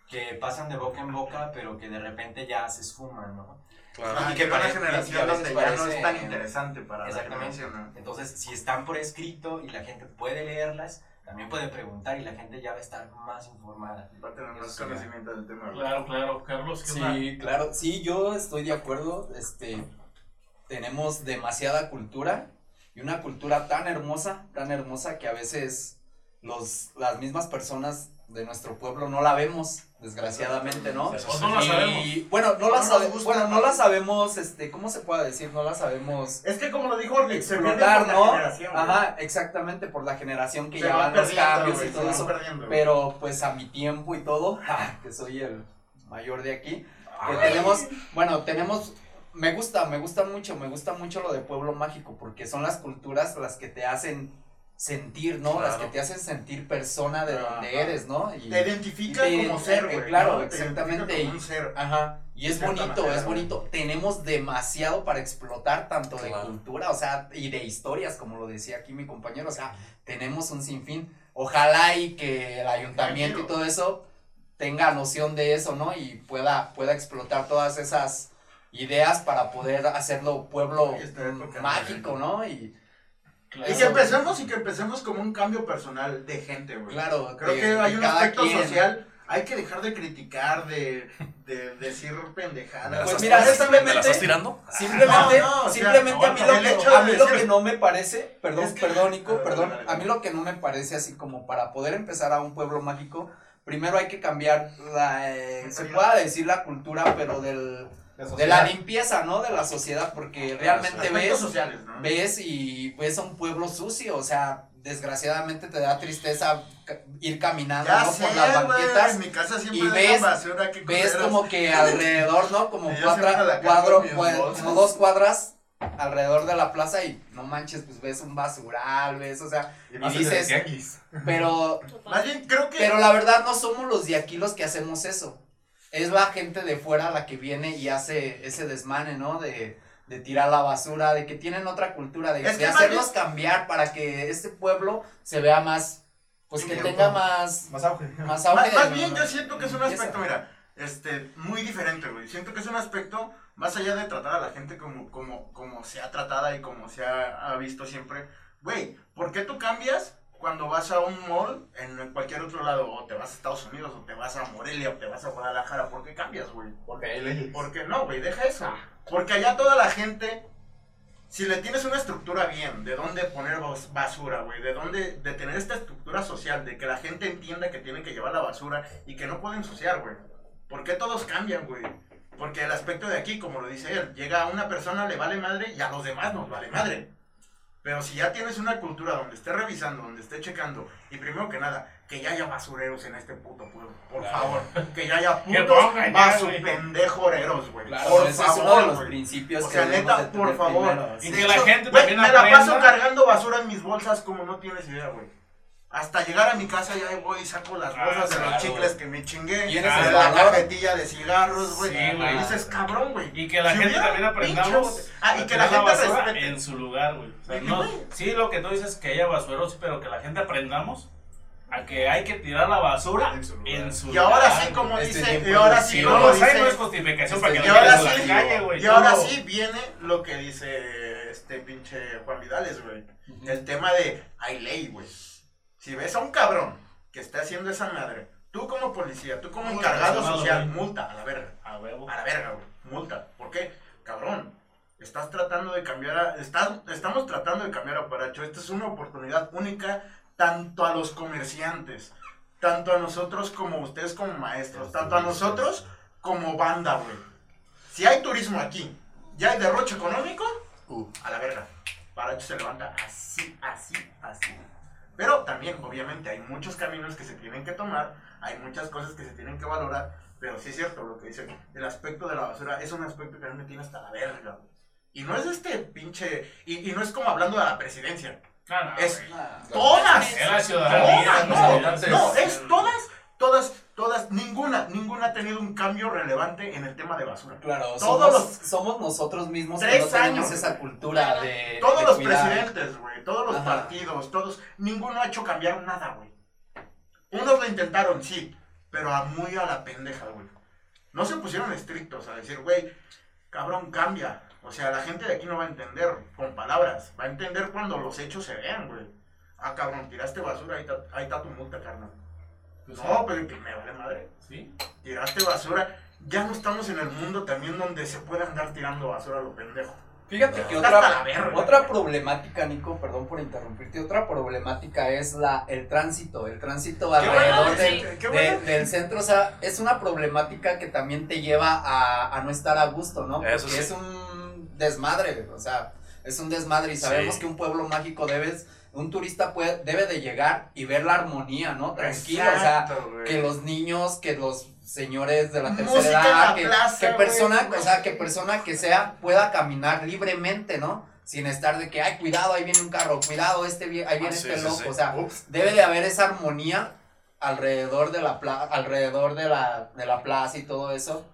que pasan de boca en boca, pero que de repente ya se esfuman, ¿no? Claro. Ah, Y que para una generación donde ya no es tan interesante para la Exactamente. generación, ¿no? Entonces, si están por escrito y la gente puede leerlas, también puede preguntar y la gente ya va a estar más informada. Va a tener más conocimiento del tema. Claro, claro. Carlos, ¿qué onda? Sí, claro, sí, yo estoy de acuerdo, este, tenemos demasiada cultura y una cultura tan hermosa, tan hermosa que a veces los, las mismas personas de nuestro pueblo no la vemos, desgraciadamente, ¿no? O no la sabemos. Y bueno, no No la sabemos, gusta, bueno, no ¿no? la sabemos, este, ¿cómo se puede decir? No la sabemos Es que como lo dijo pierde explotar, por la ¿no? Ajá, exactamente, por la generación que Se ya van los cambios y todo eso. perdiendo. Pero pues a mi tiempo y todo, que soy el mayor de aquí, que tenemos, bueno, tenemos, me gusta, me gusta mucho, me gusta mucho lo de Pueblo Mágico, porque son las culturas las que te hacen sentir, ¿no? Las que te hacen sentir persona de donde eres, ¿no? Y, Te identifica te- como ser, eh, güey. claro, ¿no? Te identifica exactamente, como y- un ser. Ajá, y es bonito, manera, es güey. bonito. Tenemos demasiado para explotar, tanto de cultura, o sea, y de historias, como lo decía aquí mi compañero, o sea, tenemos un sinfín. Ojalá y que el ayuntamiento y todo eso tenga noción de eso, ¿no? Y pueda, pueda explotar todas esas ideas para poder hacerlo pueblo mágico. ¿no? Y Claro. Y que empecemos y que empecemos como un cambio personal de gente, güey. claro, Creo de- que hay un aspecto quien. social. Hay que dejar de criticar, de, de decir ¿Me la pendejadas. Pues mira, ¿Me la simplemente- estás tirando? Simplemente, No, no, o sea, simplemente a mí, lo, que, hecho a de mí lo decir- que no me parece, perdón, Es que- perdón, Nico, Dale, perdón, dale, a mí lo que no me parece así como para poder empezar a un pueblo mágico, primero hay que cambiar la, eh, se pueda decir la cultura, pero del, de la limpieza, ¿no? De la sociedad, porque realmente Aspectos ves, sociales, ¿no? ves y ves a un pueblo sucio, o sea, desgraciadamente te da tristeza ir caminando, Ya ¿no? sé, Por las banquetas mi casa y ves- ves como que alrededor, ¿no? Como cuadra- cuadro, en mis cua- bolsas. como dos cuadras alrededor de la plaza y no manches, pues ves un basural, ves, o sea, Y dices, pero, Más bien, creo que... pero la verdad no somos los de aquí los que hacemos eso. Es la gente de fuera la que viene y hace ese desmane, ¿no? De, de tirar la basura, de que tienen otra cultura, de, Es bien- cambiar para que este pueblo se vea más, pues que tenga más, Más auge. más auge. Más, bien, yo siento que es un aspecto, mira, este, muy diferente, güey. Siento que es un aspecto, más allá de tratar a la gente como, como, como se ha tratada y como se ha, ha visto siempre. Güey, ¿por qué tú cambias cuando vas a un mall en cualquier otro lado? O te vas a Estados Unidos, o te vas a Morelia, o te vas a Guadalajara. ¿Por qué cambias, güey? Porque hay leyes. ¿Por qué no, güey? Deja eso. Porque allá toda la gente, si le tienes una estructura bien, de dónde poner bas- basura, güey, de dónde, de tener esta estructura social, de que la gente entienda que tiene que llevar la basura y que no puede ensuciar, güey. ¿Por qué todos cambian, güey? Porque el aspecto de aquí, como lo dice él, llega a una persona, le vale madre y a los demás nos vale madre. Pero si ya tienes una cultura donde esté revisando, donde esté checando, y primero que nada, que ya haya basureros en este puto pueblo, por Claro. favor, que ya haya putos güey. pendejoreros, güey. Claro, por ese es uno de favor, los principios O sea, neta, de tener por favor. primero. Y que la gente también me la paso cargando basura en mis bolsas como no tienes idea, güey. Hasta llegar a mi casa ya voy y saco las Ah, bolsas de claro. los chicles que me chingué. Tienes de la valor. cajetilla de cigarros, güey. Sí, güey. Y dices, cabrón, güey. Y que la Si gente también aprendamos. Ah, y que la gente respete. en su lugar, güey. O sea, Y, no, güey. sí, lo que tú dices que haya basureros, pero que la gente aprendamos a que hay que tirar la basura En su lugar. en su Y ahora lugar, sí, como Este dice, y ahora sí, Y como vamos, ahí no es dice, justificación para que y no ahora sí, la calle, güey. y ahora sí viene lo que dice este pinche Juan Vidales, güey. El tema de hay ley, güey. Si ves a un cabrón que está haciendo esa madre, tú como policía, tú como encargado social, güey. multa a la verga. A huevo. A la verga, güey. Multa. ¿Por qué? Cabrón. Estás tratando de cambiar a. estás- estamos tratando de cambiar a Paracho. Esta es una oportunidad única tanto a los comerciantes, tanto a nosotros como ustedes como maestros, tanto a nosotros como banda, güey. Si hay turismo aquí, ya hay derroche económico, Uh. a la verga. Paracho se levanta así, así, así. Pero también, obviamente, hay muchos caminos que se tienen que tomar, hay muchas cosas que se tienen que valorar, pero sí es cierto lo que dicen. El aspecto de la basura es un aspecto que a mí me tiene hasta la verga, güey. Y no es este pinche. Y, y no es como hablando de la presidencia. No, no, Es- güey. Todas. Es la ciudadanía, Todas, no, es todas, todas, todas. Ninguna, ninguna ha tenido un cambio relevante en el tema de basura. Claro, Todos somos, somos nosotros mismos que Tres no tenemos años, esa cultura de. Todos de los cuidar. presidentes, güey, todos los Ajá. partidos, todos, ninguno ha hecho cambiar nada, güey. Unos lo intentaron, sí, pero a muy a la pendeja, güey. No se pusieron estrictos a decir, güey, cabrón, cambia. O sea, la gente de aquí no va a entender con palabras, va a entender cuando los hechos se vean, güey. Ah, cabrón, tiraste basura, ahí está, ahí está tu multa, carnal. Pues No, pero que me vale madre. Sí. Tiraste basura. Ya no estamos en el mundo también donde se puede andar tirando basura a lo pendejo. Fíjate que otra, otra problemática, Nico, perdón por interrumpirte, otra problemática es la, el tránsito, el tránsito alrededor del, de- centro, o sea, es una problemática que también te lleva a, a no estar a gusto, ¿no? Porque sí. es un desmadre, o sea, es un desmadre y sabemos Sí. que un pueblo mágico debes, un turista puede, debe de llegar y ver la armonía, ¿no? Tranquilo, o sea, que los niños, que los señores de la tercera Música en edad, la que, plaza, que persona, o sea, que persona que sea pueda caminar libremente, ¿no? Sin estar de que, ay, cuidado, ahí viene un carro, cuidado, este ahí viene Ah, este sí, loco, sí. o sea, Ups. debe de haber esa armonía alrededor de la pla alrededor de la, de la plaza y todo eso.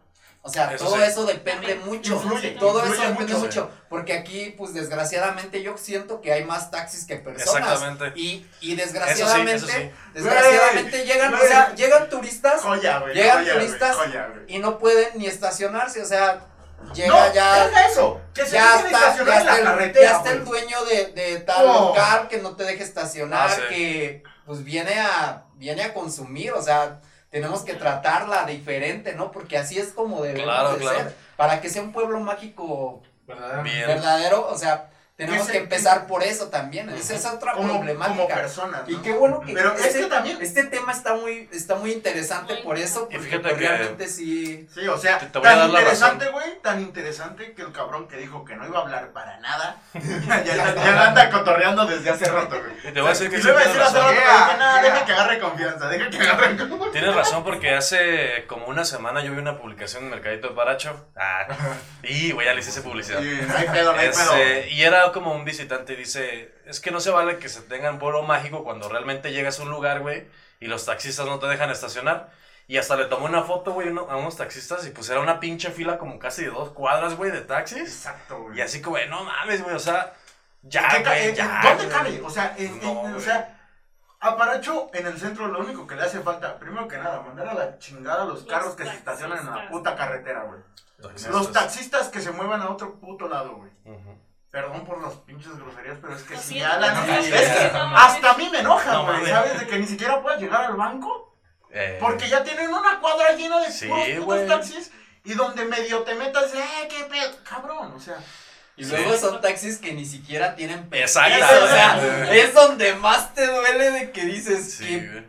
O sea, Eso todo sí. eso depende mucho. Influye, todo influye eso depende mucho. mucho. Porque aquí, pues desgraciadamente, yo siento que hay más taxis que personas. Exactamente. Y, y Eso sí, desgraciadamente, eso sí. desgraciadamente llegan, o sea, llegan turistas Joya, güey. Llegan turistas joya, güey. y no pueden ni estacionarse, o sea, llega no, ya, deja eso. Que se ya está, ya está, la el, carretera, ya está el dueño de, de tal No. local que no te deje estacionar, Ah, sí. que pues viene a, viene a consumir, o sea, tenemos que tratarla diferente, ¿no? Porque así es como debemos Claro, de claro. ser. Para que sea un pueblo mágico verdadero, o sea, tenemos Ese- que empezar por eso también. Esa es otra como, como problemática. personas. Y ¿no? qué bueno que Pero es este, que también. este tema está muy, está muy interesante Muy por eso, Y porque fíjate pues, que- realmente sí. Sí, o sea, Te- te voy a tan interesante, güey, tan interesante que el cabrón que dijo que no iba a hablar para nada, ya, ya, ya la anda cotorreando desde hace rato, güey. Y te voy a decir que Y le iba a decir hace rato, pero dije, nada, deja que agarre confianza, deja que agarre confianza. Tienes razón porque hace como una semana yo vi una publicación en Mercadito de Paracho. Ah, y güey, ya le hice publicidad. Sí, no hay pedo, no hay pedo. Este, y era como un visitante y dice, es que no se vale que se tenga un pueblo mágico cuando realmente llegas a un lugar, güey, y los taxistas no te dejan estacionar. Y hasta le tomó una foto, güey, uno- a unos taxistas y pues era una pinche fila como casi de dos cuadras, güey, de taxis. Exacto, güey. Y así como, no mames, güey, o sea, ya, ¿Qué ca- güey, en- ya. ¿Dónde güey. cabe? O sea, en- No, en- o sea, a Paracho en el centro lo único que le hace falta, primero que nada, mandar a la chingada los Los carros que se estacionan en la puta carretera, güey. Taxistas. Los taxistas que se muevan a otro puto lado, güey. Ujú. Perdón por las pinches groserías, pero es que si hablan. no, es que hasta a mí me enoja, No, güey. ¿Sabes? De que ni siquiera puedas llegar al banco. Eh, Porque ya tienen una cuadra llena de Sí, puros putos taxis. Y donde medio te metas, eh, qué pedo. Cabrón, o sea. Y Sí. luego son taxis que ni siquiera tienen Exacto. permiso, o sea, es donde más te duele de que dices Sí, que güey.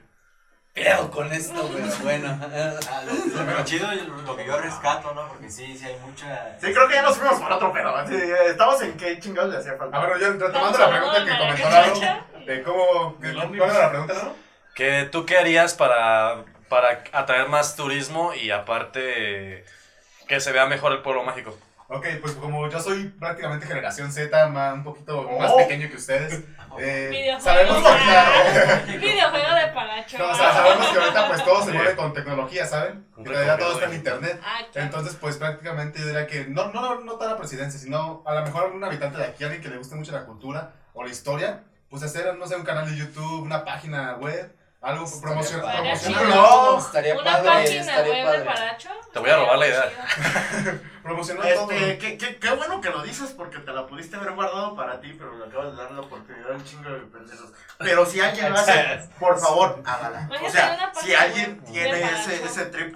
Pedo con esto, pero bueno. Lo, chido lo que yo rescato, ¿no? Porque sí, sí hay mucha... Sí, creo que ya nos fuimos por otro pedo. Sí, estamos en qué chingados le hacía falta. Ah, bueno, ya retomando la pregunta que comentó. Lalo, de cómo, ¿cuál era la pregunta, Lalo? Que tú qué harías para, para atraer más turismo y aparte que se vea mejor el pueblo mágico. Ok, pues como yo soy prácticamente generación Z, más, un poquito más Oh. pequeño que ustedes, eh, Videojuegos. sabemos que ahorita, Videojuego de paracho. no, o sea, sabemos que ahorita pues todo se mueve con tecnología, ¿saben? Que ya todo está en internet. Ah, claro. Entonces, pues prácticamente yo diría que no, no, no toda la presidencia, sino a lo mejor algún habitante de aquí, alguien que le guste mucho la cultura o la historia, pues hacer, no sé, un canal de YouTube, una página web, algo Estaría promocion- padre. promocionarlo, Estaría Una padre, página estaría web padre. de paracho. Te voy a robar la idea. promocionar todo. Este, qué, qué, qué bueno que lo dices porque te la pudiste haber guardado para ti, pero le acabas de dar la oportunidad a un chingo de pendejos. Pero si alguien lo hace, por favor, hágala. O sea, si alguien tiene ese, ese trip,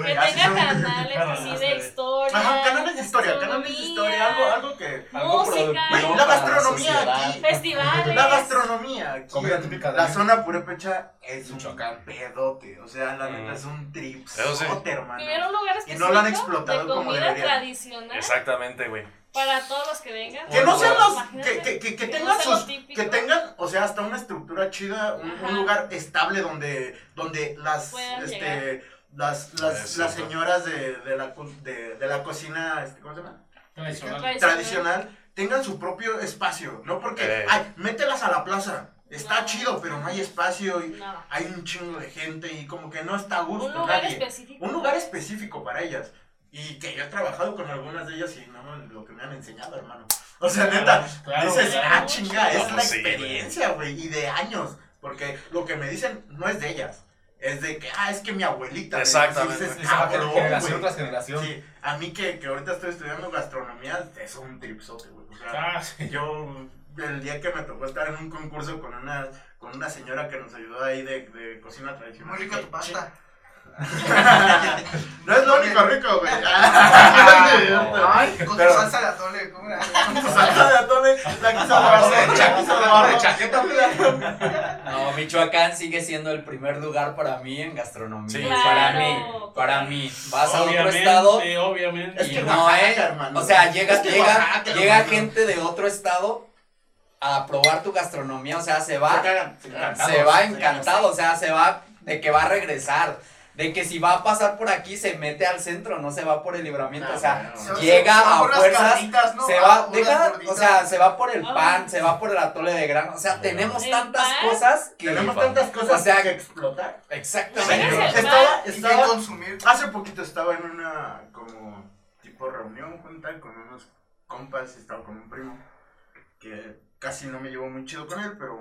de- Que tenga canales así de historia. Ajá, canales de historia, canales de historia, algo, algo que... Algo Música. productivo La gastronomía sociedad. aquí. Festivales. La gastronomía aquí Comida típica de la zona purépecha es un pedote, o sea, la neta Mm. es un trip Eso sí. hermano. Primero un lugar Y no lo han explotado de como comida deberían. tradicional Exactamente, güey. para todos los que vengan. Que no sean los, que, que, que, que que tengan no sus, típico. que tengan, o sea, hasta una estructura chida, un, un lugar estable donde, donde las, Puedan este, llegar. Las, Es las, las señoras de, de la, de, de la cocina, este, ¿cómo se llama? Tradicional. Tradicional, tengan su propio espacio, no porque, Eh. ay, mételas a la plaza, está No. chido, pero no hay espacio y No. hay un chingo de gente y como que no está a gusto Un lugar nadie. específico. Un lugar específico para ellas. Y que yo he trabajado con algunas de ellas y no lo que me han enseñado, hermano. O sea, neta, Claro, dices, claro. ah, chinga, es la experiencia, güey, y de años. Porque lo que me dicen no es de ellas. Es de que, ah, es que mi abuelita. Exactamente. dices, cabrón, generación tras generación. Sí, a mí que, que ahorita estoy estudiando gastronomía, es un tripsote, güey. O sea, Ah, sí. yo, el día que me tocó estar en un concurso con una, con una señora que nos ayudó ahí de, de cocina tradicional. Muy rica tu pasta. No es lo único rico, güey. Ay, con tu salsa de atole, ¿cómo era? Con tu salsa de atole, la quiso de barro, la quiso de barro. No, Michoacán sigue siendo el primer lugar para mí en gastronomía. Sí. Para Claro. mí, para mí. Vas a otro estado obviamente. Es y que no Oaxaca, es, hermano. o sea, llega, Es que llega, Oaxaca, llega hermano. gente de otro estado a probar tu gastronomía, o sea, se va, se va encantado, o sea, se va de que va a regresar, de que si va a pasar por aquí se mete al centro, no se va por el libramiento, Ah, o sea. Se va- llega se va a por las fuerzas, ¿no? se Ah, va, deja, o sea, se va por el Ah. pan, se va por el atole de grano, o sea, tenemos ¿El tantas pan? cosas que Tenemos tantas cosas O sea, que explotar. exactamente. El Estaba, que estaba, consumir. hace poquito estaba en una como tipo reunión junta con unos compas, estaba con un primo que casi no me llevo muy chido con él, pero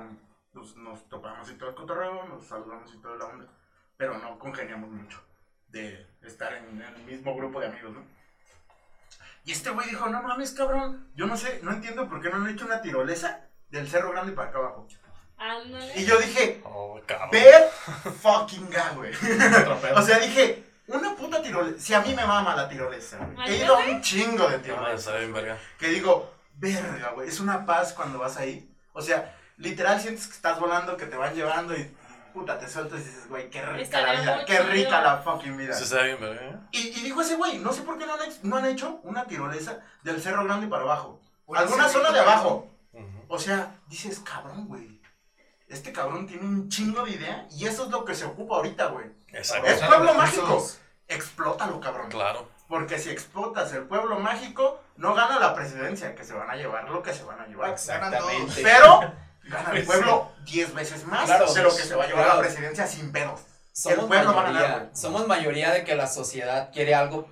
pues, nos topamos y todo el cotorreo, nos saludamos y toda la onda, pero no congeniamos mucho de estar en el mismo grupo de amigos, ¿no? Y este güey dijo, no mames, cabrón, yo no sé, no entiendo por qué no han hecho una tirolesa del Cerro Grande para acá abajo. Ándale. Y yo dije, Oh, cabrón. ver fucking God, güey. O sea, dije, una puta tirolesa. Si a mí me mama la tirolesa, güey. He ido a un chingo de tirolesa. está bien, verga. Que digo, verga, güey. Es una paz cuando vas ahí. O sea, literal sientes que estás volando, que te van llevando y puta, te sueltas y dices, güey, qué rica Estaría la vida. Qué chido. rica la fucking vida. Sí, está bien, verga. Y, y dijo ese güey, no sé por qué no han, ex- no han hecho una tirolesa del Cerro Grande para abajo. Alguna zona de abajo. O sea, dices, cabrón, güey. Este cabrón tiene un chingo de idea y eso es lo que se ocupa ahorita, güey. Exacto. Es pueblo mágico. Explótalo, cabrón. Claro. Porque si explotas el pueblo mágico, no gana la presidencia, que se van a llevar lo que se van a llevar. Exactamente. Pero gana el pueblo 10 veces más Claro. de lo que se va a llevar Claro. la presidencia sin pedos. somos el pueblo va a mayoría, ganar, somos mayoría de que la sociedad quiere algo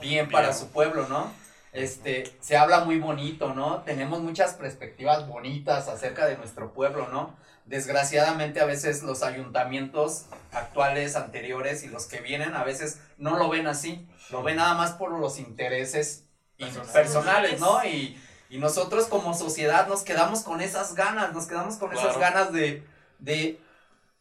bien para su pueblo, ¿no? Este, se habla muy bonito, ¿no? Tenemos muchas perspectivas bonitas acerca de nuestro pueblo, ¿no? Desgraciadamente a veces los ayuntamientos actuales, anteriores y los que vienen a veces no lo ven así, lo ven nada más por los intereses Personales. personales, ¿no? Y, y nosotros como sociedad nos quedamos con esas ganas, nos quedamos con esas ganas de, de,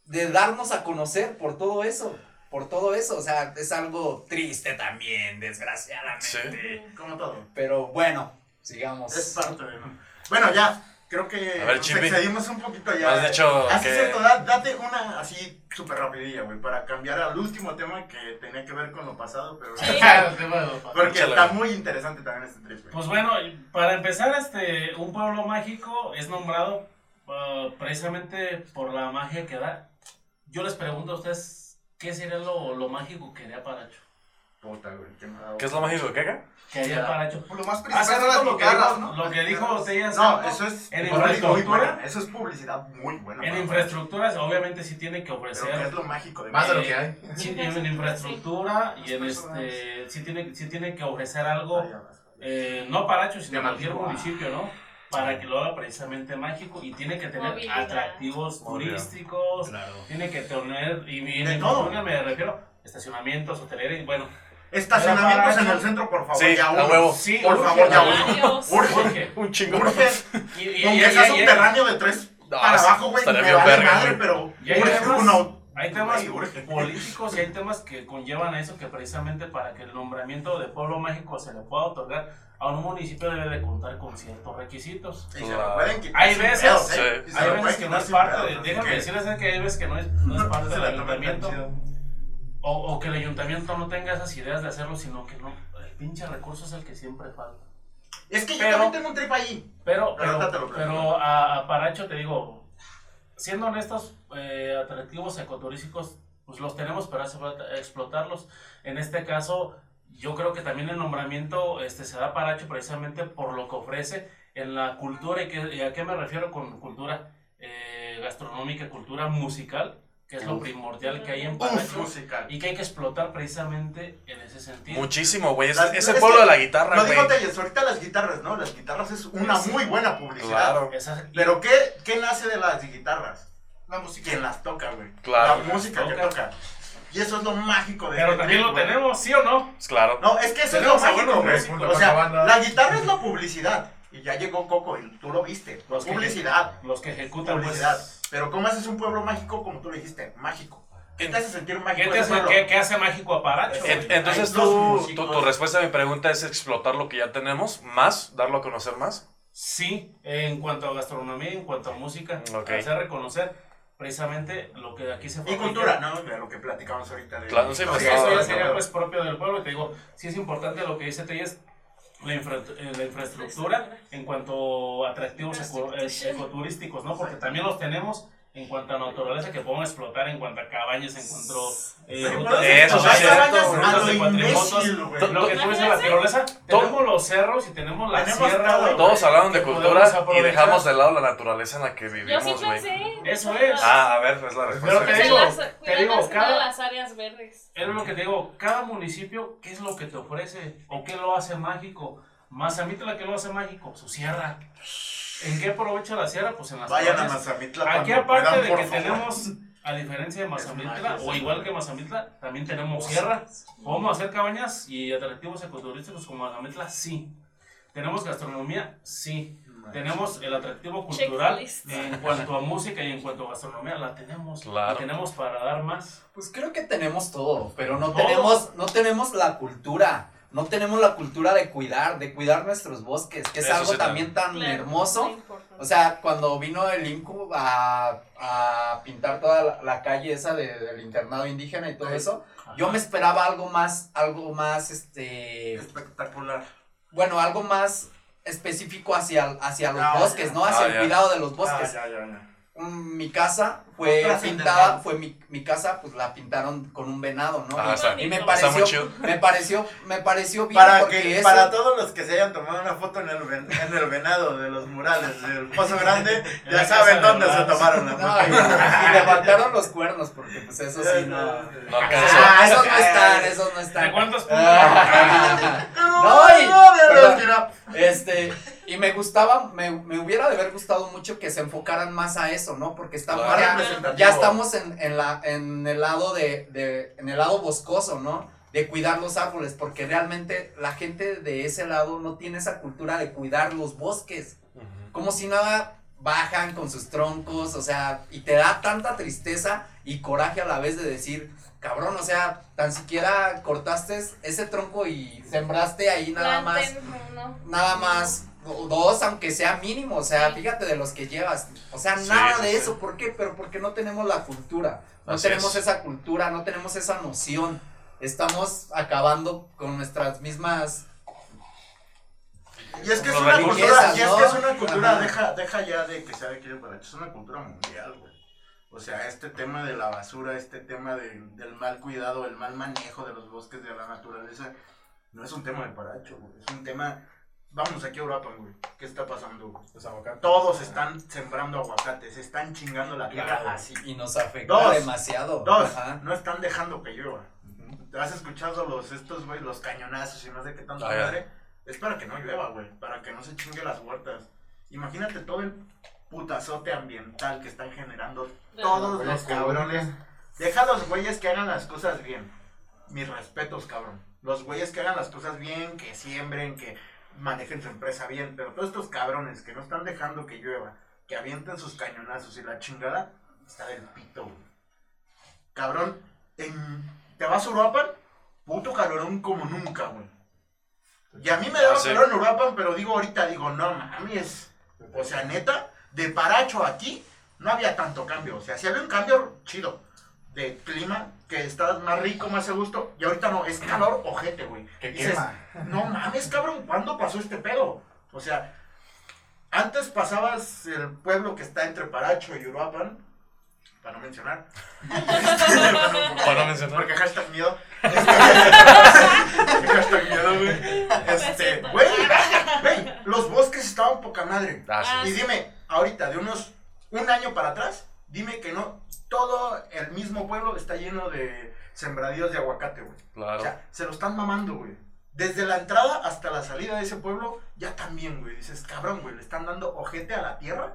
de darnos a conocer por todo eso, por todo eso, o sea, es algo triste también, desgraciadamente. Sí. Como todo. Pero bueno, sigamos. Es parte de. ¿no? Bueno, ya. Creo que A ver, nos excedimos un poquito ya. Has dicho Así que- es cierto, da- date una así súper rapidilla, güey, para cambiar al último tema que tenía que ver con lo pasado, pero... Sí. Porque está muy interesante también este trip, güey. Pues bueno, para empezar, este, un pueblo mágico es nombrado ah, precisamente por la magia que da. Yo les pregunto a ustedes, ¿qué sería lo, lo mágico que haría Paracho? Puta, güey, qué mal. ¿Qué es lo mágico de Keka? ¿Qué haría Ya. Paracho? Lo más Hace principal son las rato lo que guitarras, dijo, ¿no? lo que dijo No, eso es en publicidad muy infraestructura. buena. Eso es publicidad muy buena. En para- infraestructuras, obviamente sí tiene que Pero ¿qué es ofrecer lo mágico de Más de lo que hay. sí, en infraestructura y en este sí tiene, sí tiene que ofrecer algo Ah, eh, no Paracho, sino cualquier municipio, ¿no? Para que lo haga precisamente mágico y tiene que tener Movilidad. atractivos Movilidad. turísticos, Claro. tiene que tener, y, y De todo. me refiero, estacionamientos, hotelería, y bueno, Estacionamientos en el centro, por favor, Sí, ya a huevo. sí, Por urge, favor, ya. Varios. Urge. urge. Un chingo. Urge. Y, y- Aunque y- sea y- y- subterráneo de tres No, para abajo, güey, estaría me bien vale verga, madre, pero Y hay urge temas- uno. Hay temas urge. políticos y hay temas que conllevan a eso que precisamente para que el nombramiento de pueblo mágico se le pueda otorgar a un municipio debe de contar con ciertos requisitos. Y se lo pueden quitar Hay veces- pedos, ¿eh? sí. Hay veces que no es parte, de, déjame que decirles que hay veces que no es, no es parte del ayuntamiento. O, o que el ayuntamiento no tenga esas ideas de hacerlo, sino que no, el pinche recurso es el que siempre falta. Es que yo también tengo un trip ahí. Pero, Pero pero, a, a Paracho te digo, siendo honestos, eh, atractivos ecoturísticos, pues los tenemos, pero hace falta explotarlos. En este caso, yo creo que también el nombramiento este, se da a Paracho precisamente por lo que ofrece en la cultura. ¿Y, que- y a qué me refiero con cultura eh, gastronómica, cultura musical? Que es lo primordial que hay en Uf, Paracho. musical. Y que hay que explotar precisamente en ese sentido. Muchísimo, güey. Es, Las- es es el pueblo de la guitarra, güey. dijo Telles, ahorita las guitarras, ¿no? Las guitarras es una muy buena publicidad. Claro, Esa- Pero ¿qué, ¿qué nace de las guitarras? La música. Quien las toca, güey. Claro. La música que Toca. toca. Y eso es lo mágico de pero también lo güey. tenemos, ¿sí o no? es claro. No, es que eso es lo mágico, güey. O sea, la guitarra es la publicidad. Y ya llegó Coco y tú lo viste. Los que- publicidad. Los que ejecutan pues, Publicidad. Pero ¿cómo haces un pueblo mágico como tú lo dijiste? Mágico. ¿Qué te hace sentir ¿Qué, mágico ese hace, qué- qué hace mágico a Paracho? Entonces tú, tu, tu respuesta a mi pregunta es explotar lo que ya tenemos, más, darlo a conocer más. Sí, en cuanto a gastronomía, en cuanto a música, Ok. hacer reconocer precisamente lo que aquí se Y fabrica. cultura, ¿no? De lo que platicamos ahorita. De Claro, sí, Sí, pues, eso ya sería pues propio del pueblo. y Te digo, sí es importante lo que dice Telles, la, infra- eh, la infraestructura en cuanto a atractivos eh, ecoturísticos, ¿no? Porque también los tenemos en cuanto a naturaleza que podemos explotar, en cuanto a cabañas, en cuanto eh, Sí, rutas pero Eso sí hay es cierto, cabañas a rutas lo de cuatrimotos. imbécil, güey. Lo que tú dices, la tirolesa, tenemos los cerros y tenemos la Tenemos sierra, todo. Todos hablaron de cultura y dejamos de lado la naturaleza en la que Yo sí vivimos, güey. pensé. Eso es. Ah, a ver, es la Pero respuesta. te Se digo, las- te digo, cada- las áreas verdes. Es lo que te digo, cada municipio, ¿qué es lo que te ofrece? ¿O qué lo hace mágico? Mazamitla, ¿qué lo hace mágico? Su sierra. ¿En qué aprovecha la sierra? Pues en las Vayan a. Mazamitla Aquí aparte puedan, de que favor. tenemos, a diferencia de Mazamitla, o igual que Mazamitla, también tenemos sierra. ¿Podemos hacer cabañas y atractivos ecoturísticos como Mazamitla? Sí. ¿Tenemos gastronomía? Sí. Tenemos el atractivo cultural en cuanto a música y en cuanto a gastronomía, la tenemos. Claro. La tenemos para dar más. Pues creo que tenemos todo, pero no Todo. tenemos, no tenemos la cultura. No tenemos la cultura de cuidar, de cuidar nuestros bosques, que es Eso algo sí también tan Claro, hermoso. O sea, cuando vino el INCU a, a pintar toda la, la calle esa de- del internado indígena y todo eso, yo me esperaba algo más, algo más, este, Espectacular. bueno, algo más específico hacia, hacia los Ah, bosques, ya. ¿no? Hacia Ah, el ya. cuidado de los bosques. Ah, ya, Mm, Mi casa fue pintada, fue mi, mi casa, pues la pintaron con un venado, ¿no? Ah, Y- está, y me Está está muy pareció, me pareció, me pareció bien Para, porque que, eso- para todos los que se hayan tomado una foto en el, ven- en el venado de los murales del Pozo Grande, ya saben dónde se tomaron la No, foto. y, y levantaron los cuernos, porque pues eso sí no. No. Ah, esos no están, esos no ¿De están. cuántos puntos? Ah, No, y- no, de perdón. verdad. Este, y me gustaba, me, me hubiera de haber gustado mucho que se enfocaran más a eso, ¿no? Porque estamos Claro. ya, ya estamos en, en la, en el lado de, de, en el lado boscoso, ¿no? De cuidar los árboles, porque realmente la gente de ese lado no tiene esa cultura de cuidar los bosques. Como si nada bajan con sus troncos, o sea, y te da tanta tristeza y coraje a la vez de decir, cabrón, o sea, tan siquiera cortaste ese tronco y sembraste ahí nada más nada más dos, aunque sea mínimo, o sea, fíjate de los que llevas, o sea, Sí, nada sí, de sí. eso, ¿por qué? Pero porque no tenemos la cultura, no Así tenemos es. esa cultura, no tenemos esa noción, estamos acabando con nuestras mismas, Y es que es una cultura, y es ¿no? que es una cultura, deja, deja ya de que sea de aquí de Paracho, es una cultura mundial, güey. O sea, este tema de la basura, este tema de- del mal cuidado, el mal manejo de los bosques, de la naturaleza, no es un tema de Paracho, güey. Es un tema, vamos aquí a Europa, güey. ¿Qué está pasando, güey? Los aguacates. Todos están sembrando aguacates, están chingando la tierra Claro, así. y nos afecta Dos. demasiado. Dos, Ajá. no están dejando que llueva. ¿Has escuchado los estos, güey, los cañonazos y no sé qué tanto Ah, ya. madre? Es para que no llueva, güey, para que no se chingue las huertas. Imagínate todo el putazote ambiental que están generando todos los cabrones. Deja a los güeyes que hagan las cosas bien. Mis respetos, cabrón. Los güeyes que hagan las cosas bien, que siembren, que manejen su empresa bien. Pero todos estos cabrones que no están dejando que llueva, que avienten sus cañonazos y la chingada, está del pito, güey. Cabrón, en- te vas a Uruapan, puto calorón como nunca, güey. Y a mí me daba Ah, calor en Uruapan, pero digo ahorita, digo, no mames. O sea, neta, de Paracho aquí no había tanto cambio. O sea, sí había un cambio chido de clima, que estás más rico, más a gusto. Y ahorita no, es calor ojete, güey. Que Dices, quema. no mames, cabrón, ¿cuándo pasó este pedo? O sea, antes pasabas el pueblo que está entre Paracho y Uruapan, para no mencionar. Para no mencionar. Porque hashtag miedo. Este, hashtag miedo, güey. Este, güey, güey, los bosques estaban poca madre. Ah, sí. Y dime, ahorita, de unos un año para atrás, dime que no, todo el mismo pueblo está lleno de sembradíos de aguacate, güey. O Claro. sea, se lo están mamando, güey. Desde la entrada hasta la salida de ese pueblo, ya también, güey. Dices, cabrón, güey, le están dando ojete a la tierra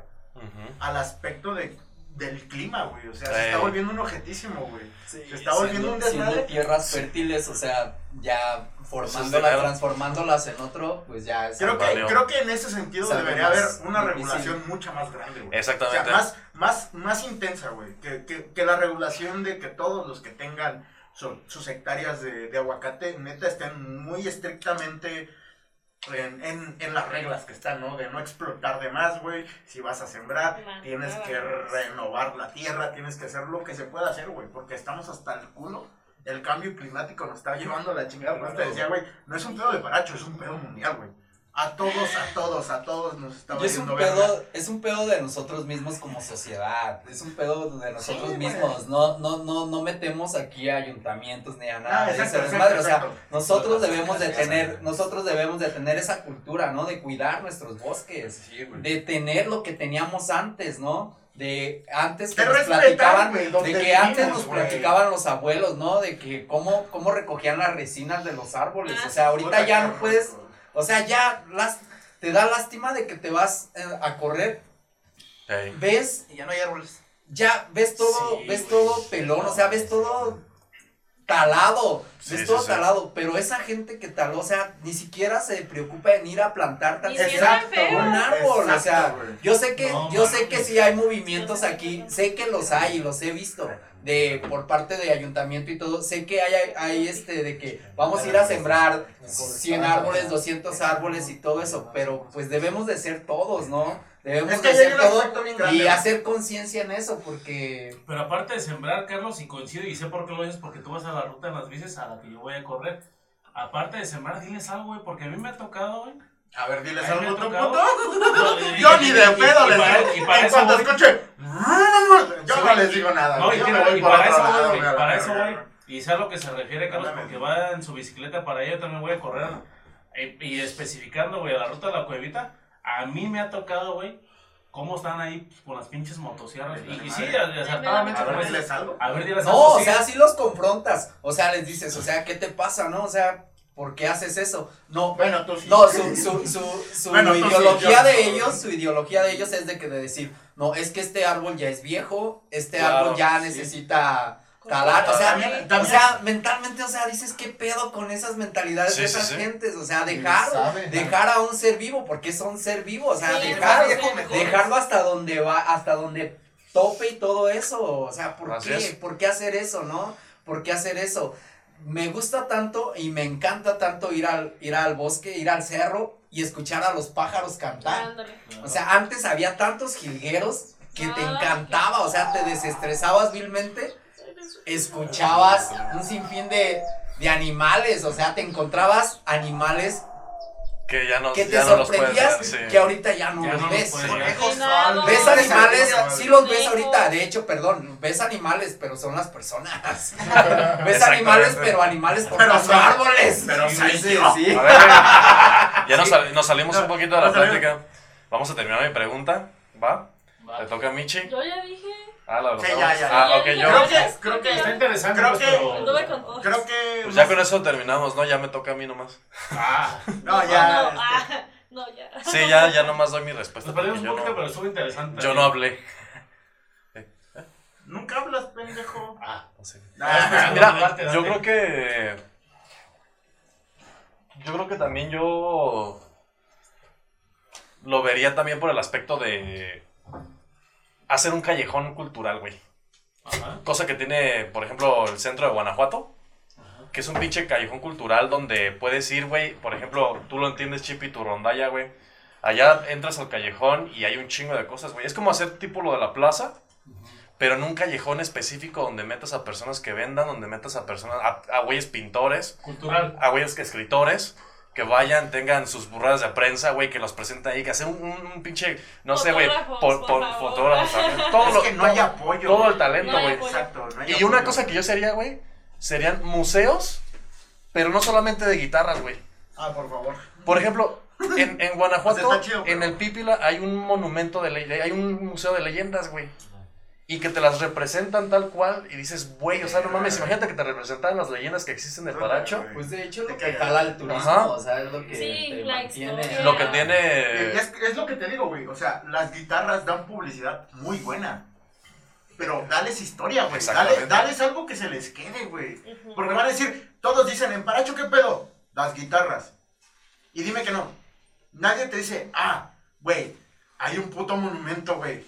al aspecto de, del clima, güey. O sea, se está volviendo un objetísimo, güey. Sí, Se está volviendo un siendo desmadre. tierras fértiles, o sea, ya formándolas, transformándolas en otro, pues ya es Creo que, creo que en ese sentido debería haber una difícil. regulación mucho más grande, güey. Exactamente. O sea, más, más, más intensa, güey. Que, que, que la regulación de que todos los que tengan su- sus hectáreas de, de aguacate, neta, estén muy estrictamente en, en, en las reglas que están, ¿no? De no explotar de más, güey. Si vas a sembrar, tienes que renovar la tierra, tienes que hacer lo que se pueda hacer, güey. Porque estamos hasta el culo. El cambio climático nos está llevando a la chingada. Te decía, güey, no es un pedo de paracho, es un pedo mundial, güey. A todos, a todos, a todos nos está Y es un pedo, es un pedo de nosotros mismos como sociedad, es un pedo de nosotros Sí, mismos, no, no, no, no metemos aquí a ayuntamientos ni a nada Ah, de exacto, ese exacto, o sea, nosotros debemos de tener, nosotros debemos de tener esa cultura, ¿no? De cuidar nuestros bosques, Sí, de tener lo que teníamos antes, ¿no? De antes que nos platicaban, de que antes nos platicaban los abuelos, ¿no? De que cómo, cómo recogían las resinas de los árboles, Ah, o sea, ahorita ya no puedes. O sea, ya las, te da lástima de que te vas eh, a correr, ves, Y ya no hay árboles. ya ves todo, Sí, ves todo pelón, o sea, ves todo talado, Sí, ves sí, todo sí. talado, pero esa gente que taló, o sea, ni siquiera se preocupa en ir a plantar tan Exacto, un árbol, o sea, yo sé que, No, yo sé que sí hay movimientos aquí, sé que los hay y los he visto de por parte de ayuntamiento y todo, sé que hay, hay, este de que vamos a ir a sembrar 100 árboles, 200 árboles y todo eso, pero pues debemos de ser todos, ¿no? Debemos Es que de un todo y hacer conciencia en eso porque Pero aparte de sembrar, Carlos, y coincido y sé por qué lo dices, porque tú vas a la ruta en las bicis a la que yo voy a correr. Aparte de sembrar, diles algo, güey, porque a mí me ha tocado, güey. A ver, diles algo, tocado. puto. Yo ni de pedo les digo. y para En eso cuanto escuche, yo Sí, no les digo nada. No, y, yo para otro eso voy, para eso voy. Y sé a lo que se refiere, Carlos, porque va en su bicicleta para allá, yo también voy a correr. eh, Y especificando, güey, a la ruta de la cuevita, a mí me ha tocado, güey, cómo están ahí pues, con las pinches motosierras. Y, y sí, acertadamente, A ver, pues, diles algo. a ver, diles no, algo, o sí. sea, sí los confrontas, o sea, les dices, o sea, ¿qué te pasa, no? O sea, ¿por qué haces eso? No, Bueno, tú sí. No, su, su, su, su Bueno, tú sí, ideología de ellos, su ideología de ellos es de que de decir, no, es que este árbol ya es viejo, este Claro, árbol ya sí. necesita talar, o sea, También- o sea, mentalmente, o sea, dices, ¿qué pedo con esas mentalidades Sí, de esas sí. gentes? O sea, dejar, dejar a un ser vivo, porque son ser vivo, o sea, Sí, dejar, es dejarlo hasta donde va, hasta donde tope y todo eso, o sea, ¿por Así qué? es. ¿Por qué hacer eso, no? ¿Por qué hacer eso? Me gusta tanto y me encanta tanto ir al, ir al bosque, ir al cerro y escuchar a los pájaros cantar. Ándale. O sea, antes había tantos jilgueros que te encantaba, o sea, te desestresabas vilmente, escuchabas un sinfín de, de animales, o sea, te encontrabas animales Que ya no, que te ya no los puedes sorprendías ver, sí. que ahorita ya no Ya los no los ves. Ves No, animales, sí los ves ahorita, de hecho, perdón, ves animales, pero son las personas. ves animales, pero animales por Pero los son- árboles. pero Sí, sí, yo. sí. A ver, ya nos, sal- nos salimos un poquito de la plática. Vamos a terminar mi pregunta. ¿Va? Va. Le toca a Michi. Yo ya dije. Ah, la Sí, ya, ya. Ah, ok, yo. Creo que- es- creo que Está interesante, Creo pues, que- pero... Anduve con todos. Creo que. Pues ya con eso terminamos, ¿no? Ya me toca a mí nomás. Ah, No, ya. No, este, ah, no, ya. Sí, ya, ya nomás doy mi respuesta. nos perdimos un yo poquito, pero no, estuvo interesante. yo no hablé. Nunca hablas, pendejo. Ah, No sé. Ah, Mira, date, date. yo creo que. Yo creo que también yo. Lo vería también por el aspecto de. Hacer un callejón cultural, güey. Ajá. Cosa que tiene, por ejemplo, el centro de Guanajuato. Que es un pinche callejón cultural donde puedes ir, güey. Por ejemplo, tú lo entiendes, Chipi, tu rondalla, güey. Allá entras al callejón y hay un chingo de cosas, güey. Es como hacer tipo lo de la plaza, pero en un callejón específico donde metas a personas que vendan, donde metas a personas, a, a güeyes pintores, Cultural. a güeyes que escritores, que vayan, tengan sus burradas de prensa, güey, que los presenten ahí, que hacen un, un- un pinche, no sé, güey, por, por fotógrafos también. Todo Es lo- que no todo- hay apoyo. todo el talento, güey. Exacto, no hay Y una cosa que yo sería, güey, serían museos, pero no solamente de guitarras, güey. Ah, por favor. Por ejemplo, en, en Guanajuato, Pues chido, pero- en el Pípila, hay un monumento de le- hay un museo de leyendas, güey. Y que te las representan tal cual y dices, güey, o sea, no mames, imagínate que te representaran las leyendas que existen de Paracho. Pues de hecho lo que jala el turismo, Ajá. o sea, es lo que Sí, te mantiene. Lo que Y tiene... es, es lo que te digo, güey. O sea, las guitarras dan publicidad muy buena. Pero dales historia, güey. Exactamente. Dale, dales algo que se les quede, güey. Porque van a decir, todos dicen, en Paracho, ¿qué pedo? Las guitarras. Y dime que no. Nadie te dice, ah, güey, hay un puto monumento, güey,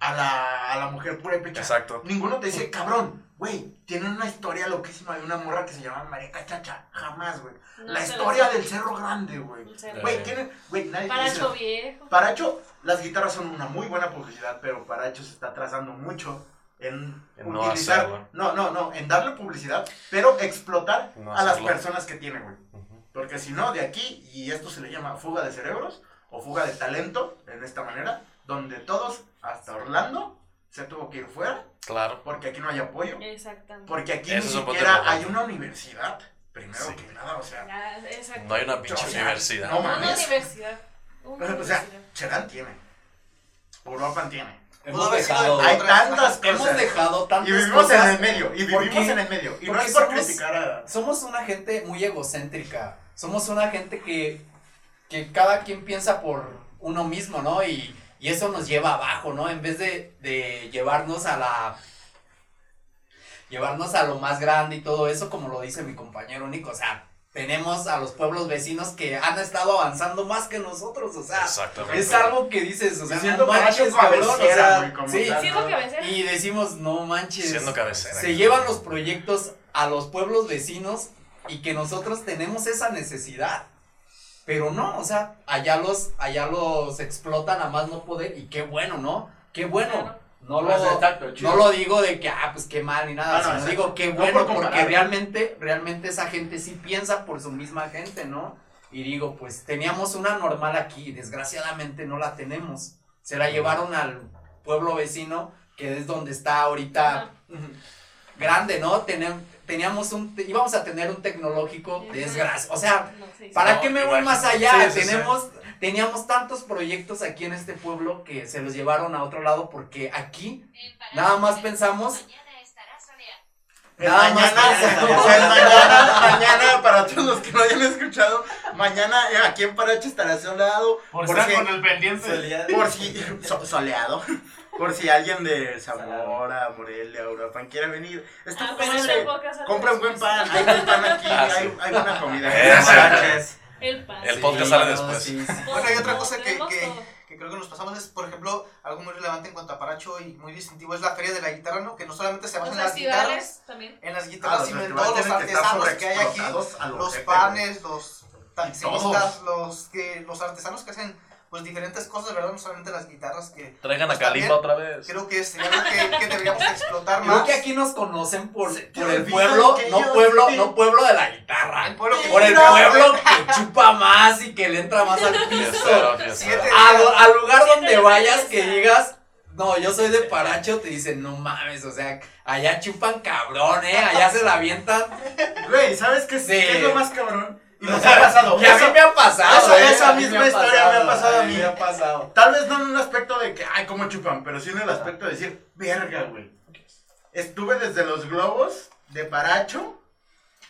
a la, a la mujer pura y pecha. Exacto. Ninguno te dice, cabrón, güey, tienen una historia loquísima de una morra que se llama María Cachacha. Jamás, güey. No la historia del Cerro Grande, güey. Güey, tienen, güey, nadie Paracho dice. viejo. Paracho, las guitarras son una muy buena publicidad, pero Paracho se está trazando mucho en, En no utilizar. No, no, no, en darle publicidad, pero explotar No a las personas que tiene, güey. Porque si no, de aquí, y esto se le llama fuga de cerebros o fuga de talento, en esta manera, donde todos, hasta Orlando, se tuvo que ir fuera, Claro. porque aquí no hay apoyo, Exactamente. porque aquí Eso ni siquiera hay una universidad, primero Sí. que nada, o sea, Ya, exacto. No hay una pinche O sea, universidad. no Una mames. universidad. Una o sea. Cherán tiene, Uruapan tiene, Hemos dejado, de hay otras- tantas hemos cosas. dejado Y tantas vivimos en cosas. el medio, y ¿Por vivimos qué? en el medio. Y no es por somos- criticar a... Somos una gente muy egocéntrica. Somos una gente que, que cada quien piensa por uno mismo, ¿no? Y, y eso nos lleva abajo, ¿no? En vez de, de llevarnos a la. Llevarnos a lo más grande y todo eso, como lo dice mi compañero Nico. O sea, tenemos a los pueblos vecinos que han estado avanzando más que nosotros. O sea, es algo que dices, o sea, Siendo no manches, cabrón. O sea, sí. Siendo cabecera. y decimos, no manches. Siendo cabecera. Se llevan los proyectos a los pueblos vecinos y que nosotros tenemos esa necesidad. Pero no, o sea, allá los, allá los explotan a más no poder y qué bueno, ¿no? Qué bueno. Claro. No lo, exacto, no lo digo de que, ah, pues qué mal ni nada, Ah, no, sino digo qué No bueno por porque realmente, realmente esa gente sí piensa por su misma gente, ¿no? Y digo, pues teníamos una normal aquí, desgraciadamente no la tenemos. Se la llevaron al pueblo vecino, que es donde está ahorita grande, ¿no? Tenem- teníamos un, íbamos a tener un tecnológico, desgracia, o sea. ¿Para No, qué me voy más allá? Sí, sí, sí. Tenemos, teníamos tantos proyectos aquí en este pueblo que se los llevaron a otro lado porque aquí nada más pensamos, El más mañana, pensamos. el mañana, mañana, para todos los que no hayan escuchado, mañana eh, aquí en Paracho estará soleado. Por Por estar si- con el pendiente. Por si, so- soleado, por si alguien de Zamora, Morelia, Uruapan quiere venir. Está Ah, padre. sale Compren buen pan, hay buen pan aquí, Ah, sí. hay, hay buena comida. El pan. El Sí, podcast sale después. sí, Bueno, hay otra cosa que, creo que nos pasamos es, por ejemplo, algo muy relevante en cuanto a Paracho y muy distintivo es la feria de la guitarra, ¿no? Que no solamente se basa en las guitarras, también. en las Ah, guitarras, los sino en todos los que artesanos que hay aquí, los panes, los taxistas, los que los artesanos que hacen pues diferentes cosas, ¿verdad? No solamente las guitarras que Traigan a Pues Kalimba también, otra vez. creo que sería algo que, que deberíamos explotar Creo más. que aquí nos conocen por, por el pueblo, no ellos pueblo, sí. no pueblo de la guitarra. El pueblo que Por el pueblo que chupa más y que le entra más al piso. Al lugar donde vayas que digas, no, yo soy de Paracho, te dicen, no mames, o sea, allá chupan cabrón, eh, allá se la avientan. Güey, ¿sabes qué es, Sí. qué es lo más cabrón? Y nos ha pasado. Y a mí Eso- me ha pasado. esa- eh, esa misma historia me ha pasado a mí. Me ha pasado. Tal vez no en un aspecto de que, ay, cómo chupan, pero sí en el aspecto de decir, verga, güey. Estuve desde los globos de Paracho,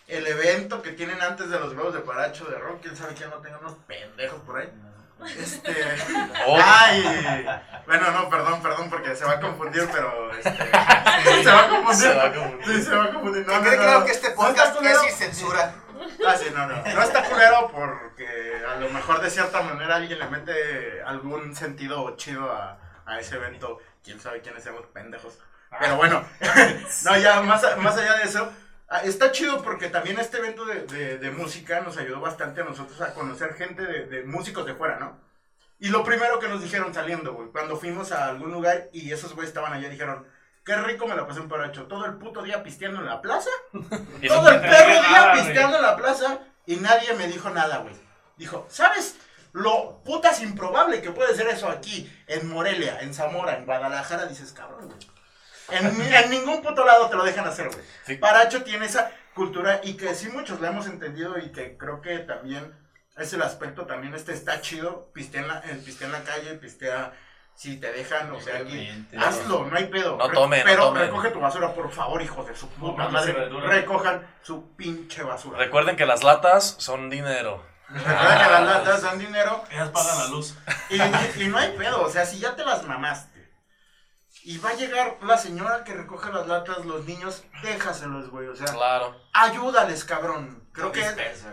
el evento que tienen antes de los globos de Paracho de rock, quién sabe quién no tenga unos pendejos por ahí. Este. Oh, Ay. Bueno, no, perdón, perdón, porque se va a confundir, pero. Este, se va a confundir. Se va a confundir. Sí, se va a confundir. No, Que no, quede no, claro no. que este podcast es sin censura. Ah, no, está culero porque a lo mejor de cierta manera alguien le mete algún sentido chido a, a ese evento. Quién sabe quiénes seamos pendejos. Pero bueno, no, ya más, más allá de eso, ah, está chido porque también este evento de, de- música nos ayudó bastante a nosotros a conocer gente de, de músicos de fuera, ¿no? Y lo primero que nos dijeron saliendo, cuando fuimos a algún lugar y esos güeyes estaban allá, dijeron, qué rico me la pasé en Paracho, todo el puto día pisteando en la plaza todo el perro día pisteando en la plaza y nadie me dijo nada, güey. Dijo, ¿sabes lo putas improbable que puede ser eso aquí, en Morelia, en Zamora, en Guadalajara? Dices, cabrón, güey. En, ni- en ningún puto lado te lo dejan hacer, güey. Sí. Paracho tiene esa cultura y que sí muchos la hemos entendido y que creo que también es el aspecto también este está chido, pistea en la, eh, pistea en la calle, pistea si te dejan, o sea, aquí, hazlo, no hay pedo. No no pero recoge tu basura, por favor, hijos de su puta madre. Recojan su pinche basura. Recuerden que las latas son dinero. Recuerda que las latas dan dinero Ellas pagan la luz. y, y no hay pedo, o sea, si ya te las mamaste y va a llegar la señora que recoge las latas, los niños, déjaselos, güey, o sea, Claro. ayúdales, cabrón. Creo que,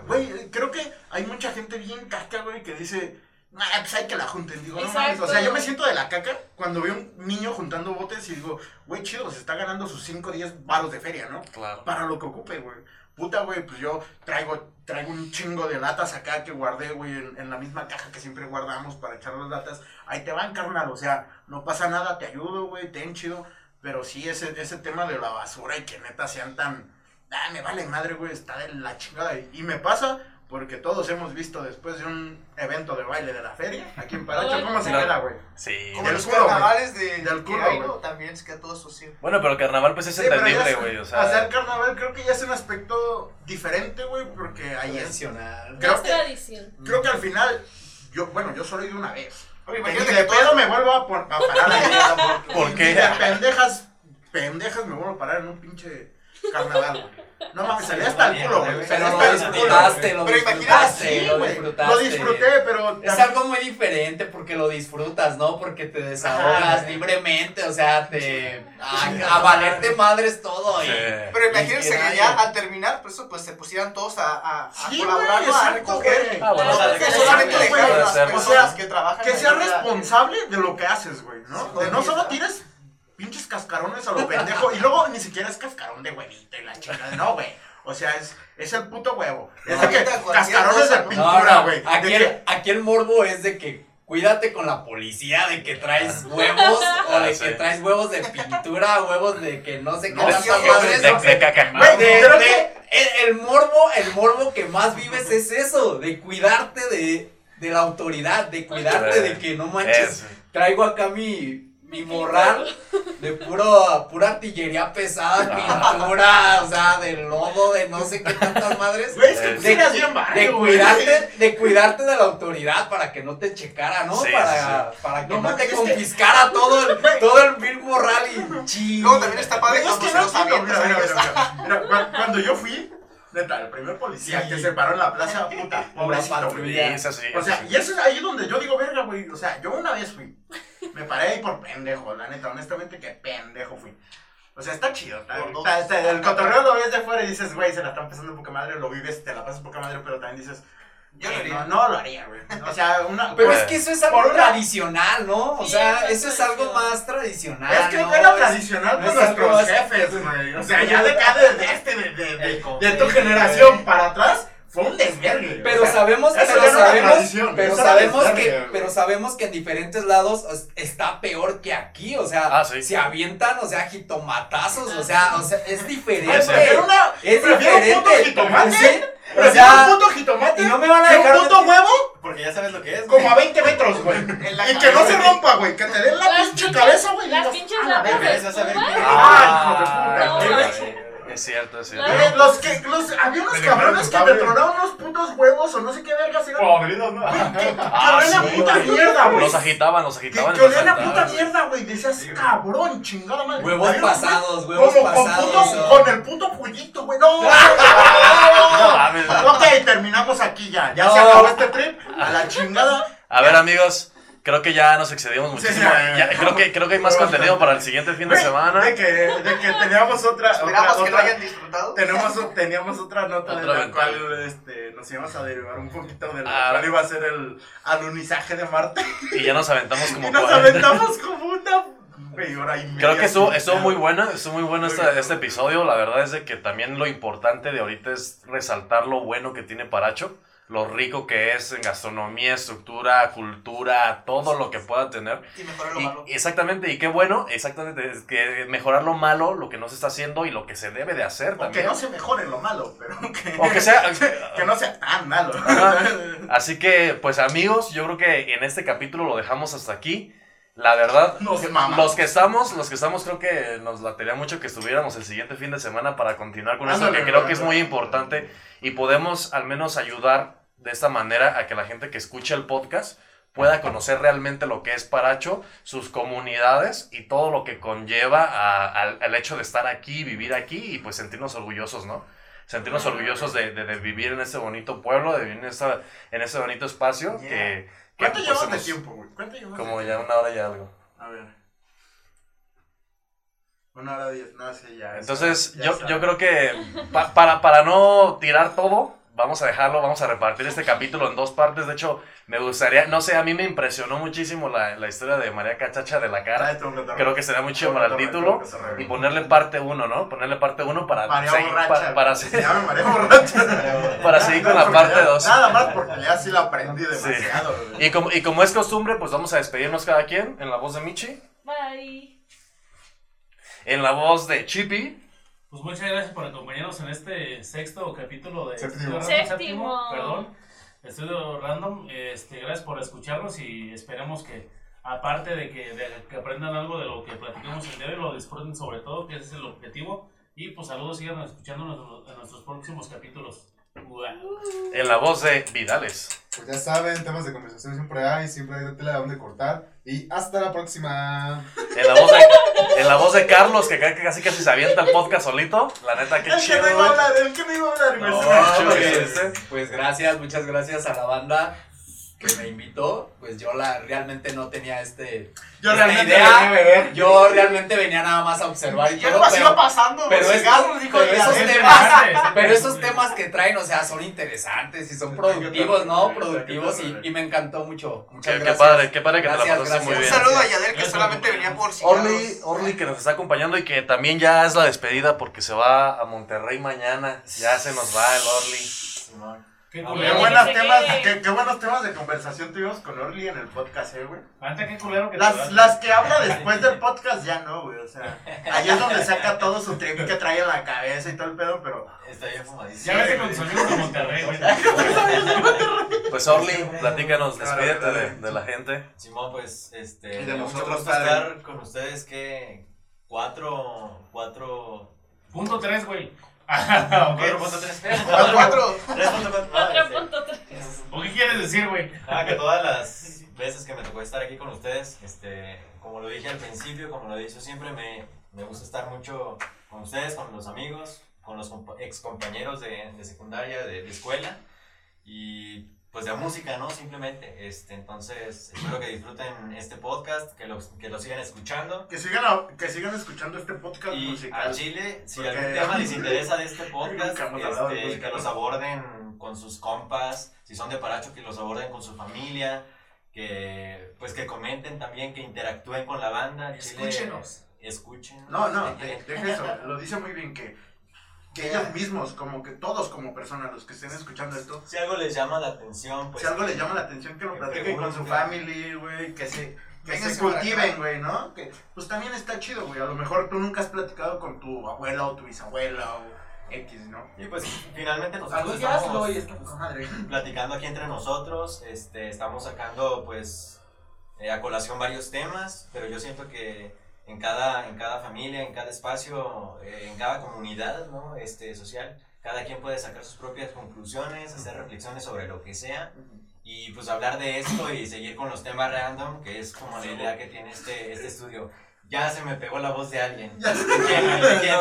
güey. güey, creo que hay mucha gente bien caca, güey, que dice, nah, pues hay que la junten. Digo, no mames, Exacto. o sea, yo me siento de la caca cuando veo un niño juntando botes y digo, güey, chido, se está ganando sus 5 o 10 varos de feria, ¿no? Claro. para lo que ocupe, güey. Puta, güey, pues yo traigo, traigo un chingo de latas acá que guardé, güey, en, en la misma caja que siempre guardamos para echar las latas. Ahí te van, carnal, o sea, no pasa nada, te ayudo, güey, ten chido. Pero sí, ese, ese tema de la basura y que neta sean tan... Ah, me vale madre, güey, está de la chingada. Y me pasa porque todos hemos visto después de un evento de baile de la feria, aquí en Paracho, cómo se queda, güey. Sí. Como Del los culo, carnavales de, Del que culo, hay. También se queda todo sucio. Bueno, pero carnaval pues es Sí, entendible, güey. O Hacer sea, carnaval creo que ya es un aspecto diferente, güey, porque ahí es Tradicional. Creo que- tradición. Creo que al final, yo, bueno, yo solo he ido una vez. Oye, imagínate que pedo me vuelvo a, por- a parar ahí. ¿Por qué? de pendejas, pendejas me vuelvo a parar en un pinche carnaval, güey. No mames, salí hasta el culo, güey. Pero lo disfrutaste, lo Pero disfrutaste, lo güey. disfrutaste. Lo disfruté, pero. Es algo muy diferente porque lo disfrutas, ¿no? Porque te desahogas libremente, o sea, te... A, valerte madres todo. Pero imagínense que ya al terminar, pues, eso, pues se pusieran todos a, a, a Sí, colaborar, a recoger. Que solamente sí, dejar a puede las personas O sea, que trabajan. Que seas responsable de lo que haces, güey, ¿no? No solo tires pinches cascarones a lo pendejo y luego ni siquiera es cascarón de huevito y la chingada, no, güey. O sea, es, es el puto huevo. Es No, de que cascarones cosa, de ¿no? pintura, No, no, güey. aquí, que- aquí el morbo es de que cuídate con la policía de que traes huevos o de que traes huevos de pintura, huevos de que no sé qué No, tantas sí, madres. De, de caca. Güey, De- creo de- que- el, el morbo, el morbo que más vives es eso, de cuidarte de, de la autoridad, de cuidarte de que no manches. Es- Traigo acá mi, mi morral de puro, pura artillería pesada, pintura, o sea, de lodo, de no sé qué tantas madres. Güey, es que tú De, eras bien barrio, de güey. cuidarte, de cuidarte de la autoridad para que no te checara, ¿no? Sí, para, para que No no, te es que- confiscara todo el, todo el vil morral y chi. Luego también está padre es cuando que se no los avientas mira, mira, Cuando yo fui, neta, el primer policía Sí. que se paró en la plaza, puta, pobrecito, güey. Sí, es O es sea, y eso es ahí donde yo digo, verga, güey. O sea, yo una vez fui. Me paré ahí por pendejo, la neta, honestamente, que pendejo fui. O sea, está chido. Está, Por dos. está- está- el cotorreo lo ves de fuera y dices, güey, se la están pasando poca madre, lo vives, te la pasas poca madre, pero también dices, Yo lo Eh, haría. No, no lo haría, güey. O sea, una. Pero Pues, es que eso es algo por una- tradicional, ¿no? O Sí, sea, es eso es algo más tradicional. Es que ¿no? era tradicional con nuestros jefes, güey. O sea, ya de acá de, este, de, de, de- de tu generación para atrás, fue un desvergue. Pero o sea, sabemos, pero sabemos, pero sabemos desvergue, que, güey. pero sabemos que en diferentes lados está peor que aquí, o sea, Ah, sí. se avientan, o sea, jitomatazos, o sea, o sea, es diferente. Ay, prefiero una- es prefiero un puto diferente. jitomate. ¿Sí? O Prefiero sea, un puto jitomate y no me van a dejar un puto mentir. huevo Porque ya sabes lo que es. como a 20 metros, güey. Y que no se rompa, güey. Que te den la pinche cabeza, güey. Las pinches de Ah, Ah, Es cierto, es cierto. Eh, los que, los, había unos Me cabrones que te tronaban unos putos huevos o no sé qué vergas eran. Podridos, ¿no? Que Ah, olían a sí, puta güey. mierda, güey. Los agitaban, los Que, agitaban. que los olían a puta mierda, güey. Decías, cabrón, chingada madre. Huevos pasados, güey huevos como con, pasados. puto- ¿no? con el puto pollito, güey. No. No mames. ok, terminamos aquí ya. Ya No. se acabó este trip. A la chingada. A ver, amigos, creo que ya nos excedimos muchísimo. ya, ya. Ya, creo, que, creo que hay más contenido para el siguiente fin de semana. De que, de que teníamos otra. otra, Esperamos que lo otra- hayan disfrutado. Tenemos, teníamos otra nota Otra de la ventana. cual este, nos íbamos a derivar un poquito de lo Ah. cual iba a ser el alunizaje de Marte. Y ya nos aventamos como Y nos 40. aventamos como una. Creo que estuvo, sin estuvo muy buena, estuvo muy bueno este, este episodio. La verdad es de que también lo importante de ahorita es resaltar lo bueno que tiene Paracho, lo rico que es en gastronomía, estructura, cultura, todo lo que pueda tener. Y mejorar lo Y- malo. exactamente, y qué bueno, exactamente, es que mejorar lo malo, lo que no se está haciendo y lo que se debe de hacer O que también. no se mejore lo malo, pero que, O que sea... que no sea tan malo. Así que, pues amigos, yo creo que en este capítulo lo dejamos hasta aquí. La verdad, Nos los que estamos, los que estamos creo que nos latería mucho que estuviéramos el siguiente fin de semana para continuar con esto, que creo que es muy importante y podemos al menos ayudar de esta manera a que la gente que escuche el podcast pueda conocer realmente lo que es Paracho, sus comunidades y todo lo que conlleva a- al, al hecho de estar aquí, vivir aquí y pues sentirnos orgullosos, ¿no? Sentirnos orgullosos de, de- de vivir en este bonito pueblo, de vivir en, esta, en este bonito espacio Yeah. que, que, ¿Cuánto pues, llevamos de tiempo, güey? ¿Cuánto llevamos de Como tiempo? ya una hora y algo. A ver. Una hora diez, no ya. Entonces, ya yo, yo creo que pa- para, para no tirar todo, vamos a dejarlo, vamos a repartir este capítulo en dos partes. De hecho, me gustaría, no sé, a mí me impresionó muchísimo la, la historia de María Cachacha de la cara. Creo que sería muy chido para el título y ponerle parte 1, ¿no? Ponerle parte 1 para, María seguir, borracha. para, para Se seguir- llama María borracha. para seguir con la parte ya- 2. Nada más porque ya sí la aprendí demasiado. güey. Y como, y como es costumbre, pues vamos a despedirnos cada quien en la voz de Michi, Bye. en la voz de Chippy. Pues muchas gracias por acompañarnos en este sexto capítulo de Séptimo. Estudio Random, Séptimo. perdón, Estudio Random. Este, gracias por escucharnos y esperemos que, aparte de que, de que aprendan algo de lo que platicamos el día de hoy, lo disfruten sobre todo, que ese es el objetivo. Y pues saludos, sigan escuchándonos en nuestros próximos capítulos. En la voz de Vidales. Pues ya saben, temas de conversación siempre hay, siempre hay tela de dónde cortar. Y hasta la próxima. En la voz de, en la voz de Carlos, que ca- casi casi se avienta el podcast solito. La neta, qué El que no iba a hablar, el que no iba a hablar. No, pues, hiciste. pues gracias, muchas gracias a la banda que me invitó. Pues yo la realmente no tenía este. Yo esta realmente idea. venía. Yo realmente venía nada más a observar y Ya todo. Pero, pasando. pero dijo pero esos temas, pero esos temas que traen, o sea, son interesantes y son productivos, ¿no? Productivos y, y me encantó mucho. Muchas Qué, qué gracias. padre, qué padre que Gracias, te la pasaste gracias. muy Un bien. saludo a Yadel que solamente venía por cigarros. Orly, Orly que nos está acompañando y que también ya es la despedida porque se va a Monterrey mañana. Ya se nos va el Orly. Simón. Qué buenos temas, qué, qué buenos temas de conversación tuvimos con Orly en el podcast, eh, güey. Qué culero que te Las, vas. las que habla después del podcast ya no, güey. O sea, ahí es donde saca todo su trip que trae en la cabeza y todo el pedo, pero. Está bien fumadísimo. Ya vete con tus amigos de Monterrey, güey. Pues Orly, platícanos, despídete de, de la gente. Simón, pues, este, Y de nosotros, estar con ustedes que cuatro, cuatro, Punto 3, güey. Ah, ok. punto tres, Cuatro, cuatro. tres punto cuatro, ah, este, 4.3. ¿O qué quieres decir, güey? Ah, que todas las veces que me tocó estar aquí con ustedes, este, como lo dije al principio, como lo he dicho siempre, me, me gusta estar mucho con ustedes, con los amigos, con los ex compañeros de, de secundaria, de, de escuela. Y pues de música, ¿no? Simplemente, este, entonces, espero que disfruten este podcast, que lo, que lo sigan escuchando. Que sigan, que sigan escuchando este podcast Y musical. a Chile, si algún tema les interesa de este podcast, de este, que los aborden con sus compas, si son de Paracho, que los aborden con su familia, que pues que comenten también, que interactúen con la banda. Chile, Escúchenos. Escuchen. No, no, de- deja eso. Lo dice muy bien que, que ellos mismos, como que todos como personas, los que estén escuchando esto, Si algo les llama la atención, pues si algo les llama la atención, que lo que platiquen con su family, güey, que se, que se cultiven, güey, ¿no? Que pues también está chido, güey. A lo mejor tú nunca has platicado con tu abuela o tu bisabuela o X, ¿no? Y pues finalmente nosotros día hazlo estamos y está con madre. platicando aquí entre nosotros, este, estamos sacando pues eh, a colación varios temas, pero yo siento que en cada, en cada familia, en cada espacio, eh, en cada comunidad ¿no? este, social, cada quien puede sacar sus propias conclusiones, hacer reflexiones sobre lo que sea y pues hablar de esto y seguir con los temas random, que es como la idea que tiene este, este estudio. Ya se me pegó la voz de alguien. ¿De quién, güey? ¿De quién?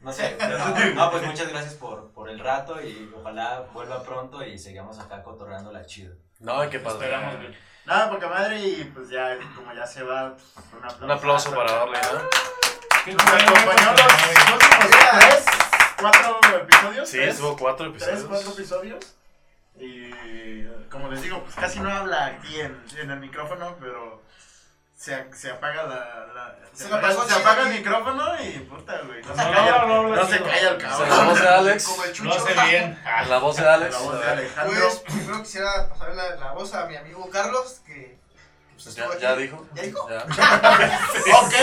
No ¿De sé. No no, pues muchas gracias por, por el rato y ojalá vuelva pronto y sigamos acá cotorreando la chido. No, qué padre. Esperamos, güey. Nada, porque madre, y pues ya, como ya se va, pues, un aplauso. Un aplauso para darle, ¿no? ¿Qué Nos acompañó los últimos tres, cuatro episodios. Sí, tres, estuvo cuatro tres, cuatro episodios. episodios. Y como les digo, pues casi no habla aquí en, en el micrófono, pero se, se apaga la. la- se Se apaga, se apaga el micrófono y puta, güey. No se No, calla, no, no, no, no, se no. calla el cabrón. la voz de Alex. Como el chucho. hace bien. La voz de Alex. La voz de. Alejandro. Pues primero quisiera pasarle la, la voz a mi amigo Carlos, que pues, ¿Ya, ya dijo? ¿Ya dijo? Ya. Ok,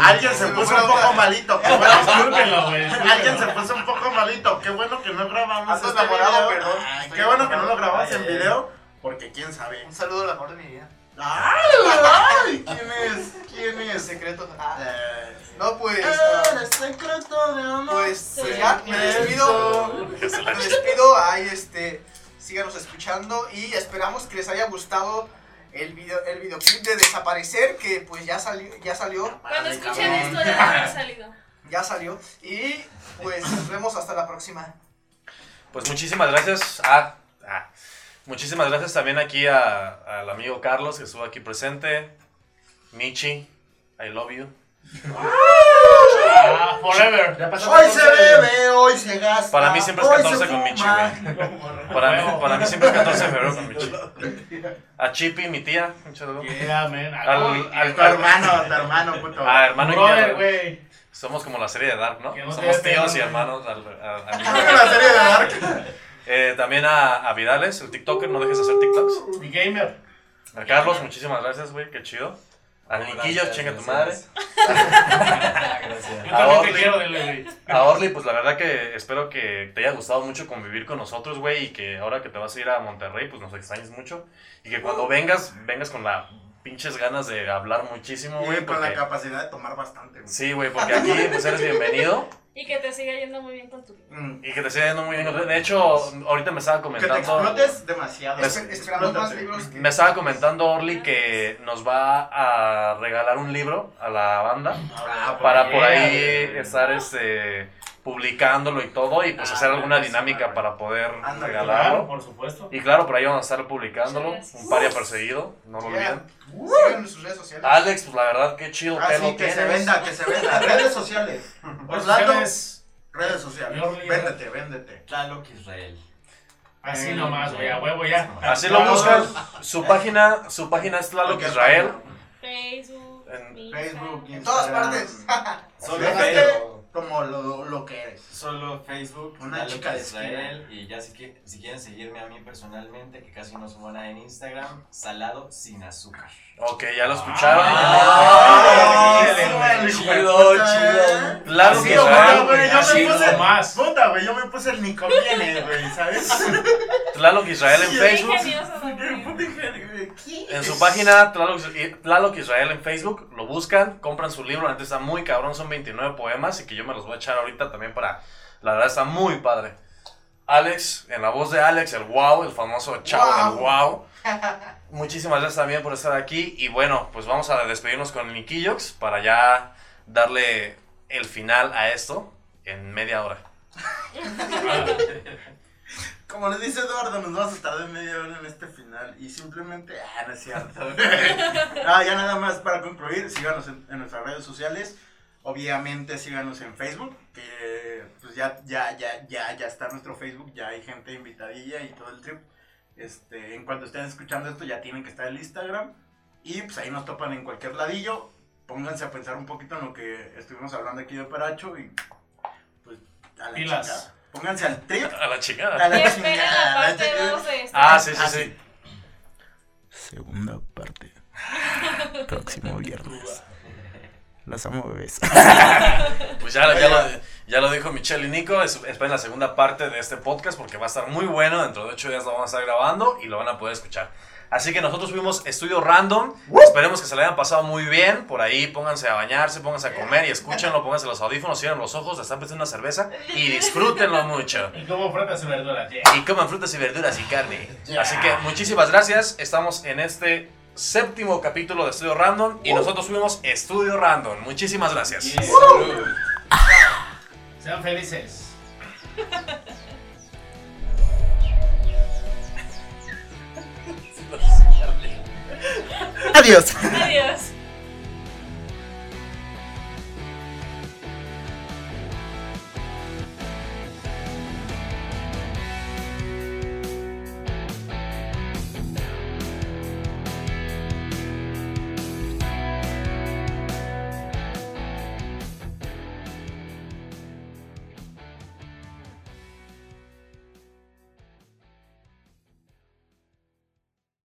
alguien se puso un poco malito. Discúlpenlo, güey. Alguien se puso un poco malito. Qué bueno que no grabamos este enamorado, video. perdón. Qué bueno que no lo grabamos en video. Porque quién sabe. Un saludo al amor de mi vida. ¡Ay! ay, ¿Quién es? ¿Quién El es? secreto. Ah, Eh, no, pues. ah, El secreto de amor. Pues, pues ya, me despido. secreto. Me despido. Ahí, este. Síganos escuchando y esperamos que les haya gustado el video, el videoclip de Desaparecer, que pues ya salió, ya salió, Cuando escuchen esto ya haber salido. ya salió. Y pues nos vemos hasta la próxima. Pues muchísimas gracias a, a- muchísimas gracias también aquí a- al amigo Carlos que estuvo aquí presente. Michi, I love you. Ah, forever. Ya pasó Hoy 14 se bebe, hoy se gasta. Para mí siempre es hoy 14 se con Michi, fuma. Para mí, para mí siempre es 14 de febrero con Michi. A Chippy, mi tía, muchas gracias. Yeah, man. Al, al- Tu hermano, tu hermano, puto. Ah, hermano y brother, tía. güey. Somos como la serie de Dark, ¿no? Que no Somos tíos y ¿no? hermanos. al- al- al- la serie de Dark. Eh, también a, a Vidales, el TikToker, no dejes de hacer TikToks. Mi gamer. A Carlos, muchísimas gracias, güey, qué chido. Al Niquillo, chinga tu madre. gracias. A Orly. A pues la verdad que espero que te haya gustado mucho convivir con nosotros, güey, y que ahora que te vas a ir a Monterrey, pues nos extrañes mucho. Y que cuando vengas, vengas con las pinches ganas de hablar muchísimo, Y güey. con la Porque... capacidad de tomar bastante. güey. Sí, güey, porque aquí pues eres bienvenido Y que te siga yendo muy bien con tu libro. Mm. y que te siga yendo muy bien. De hecho, ahorita me estaba Que te comentando... explotes demasiado. Es- Esper- esperamos más libros que. Me estaba comentando Orly que nos va a regalar un libro a la banda Ah, para por ahí Yeah. estar este publicándolo y todo y pues Ah, hacer alguna pues, dinámica madre. para poder Claro, regalarlo. por supuesto. Y claro, por ahí vamos a estar publicándolo. Gracias. Un paria perseguido, no lo olviden. En sus redes sociales. Alex, pues la verdad, qué chido Ah, pelo sí, que se tienes. venda, que se venda. Redes sociales. Orlando, redes sociales. Véndete, véndete. Tlaloc Israel. Así nomás, güey, a huevo ya. Así lo buscan. Su página, su página es Tlaloc Israel. Facebook, En Facebook, En todas partes. Solo Facebook. Como lo, lo que eres. Solo Facebook, Una chica de Israel. Y ya si, que, si quieren seguirme a mí personalmente, que casi no subo nada en Instagram, salado sin azúcar. Ok, ya lo escucharon. Ah, sí, de chido, chido. ¿eh? Así, Israel. güey, yo me puse- nomás. Puta, güey, yo me puse el ni conviene, güey, ¿sabes? Tlaloc Israel en Facebook. En su página Tlaloc, Tlaloc Israel en Facebook, lo buscan, compran su libro, antes está muy cabrón, son 29 poemas y que yo me los voy a echar ahorita también para, la verdad está muy padre. Alex, en la voz de Alex, el wow, el famoso chavo del wow. Muchísimas gracias también por estar aquí y bueno, pues vamos a despedirnos con el Niquillox para ya darle el final a esto en media hora. Como le dice Eduardo, nos vamos a tardar media hora en este final. Y simplemente, ah, no es cierto. ah, ya nada más para concluir, síganos en, en nuestras redes sociales. Obviamente síganos en Facebook, que pues ya, ya, ya, ya, ya está nuestro Facebook, ya hay gente invitadilla y todo el trip. Este, en cuanto estén escuchando esto, ya tienen que estar el Instagram. Y pues ahí nos topan en cualquier ladillo. Pónganse a pensar un poquito en lo que estuvimos hablando aquí de Peracho y pues a la Pilas. chingada. Pónganse al trip. A la A chingada. la esperen la chingada. parte 2 de este. Ah, sí, sí, Ah, sí. Segunda parte. Próximo viernes. Las amo bebés. Pues ya, ya, lo, ya lo dijo Michelle y Nico, es- esperen la segunda parte de este podcast porque va a estar muy bueno, dentro de ocho días lo vamos a estar grabando y lo van a poder escuchar. Así que nosotros fuimos Estudio Random, esperemos que se le hayan pasado muy bien, por ahí pónganse a bañarse, pónganse a comer y escúchenlo, pónganse los audífonos, cierren los ojos, están pensando una cerveza y disfrútenlo mucho. Y como frutas y verduras, yeah. Y coman frutas y verduras y carne. Así que muchísimas gracias, estamos en este séptimo capítulo de Estudio Random y nosotros fuimos Estudio Random. Muchísimas gracias. Yeah. Sean felices. Adiós. Adiós.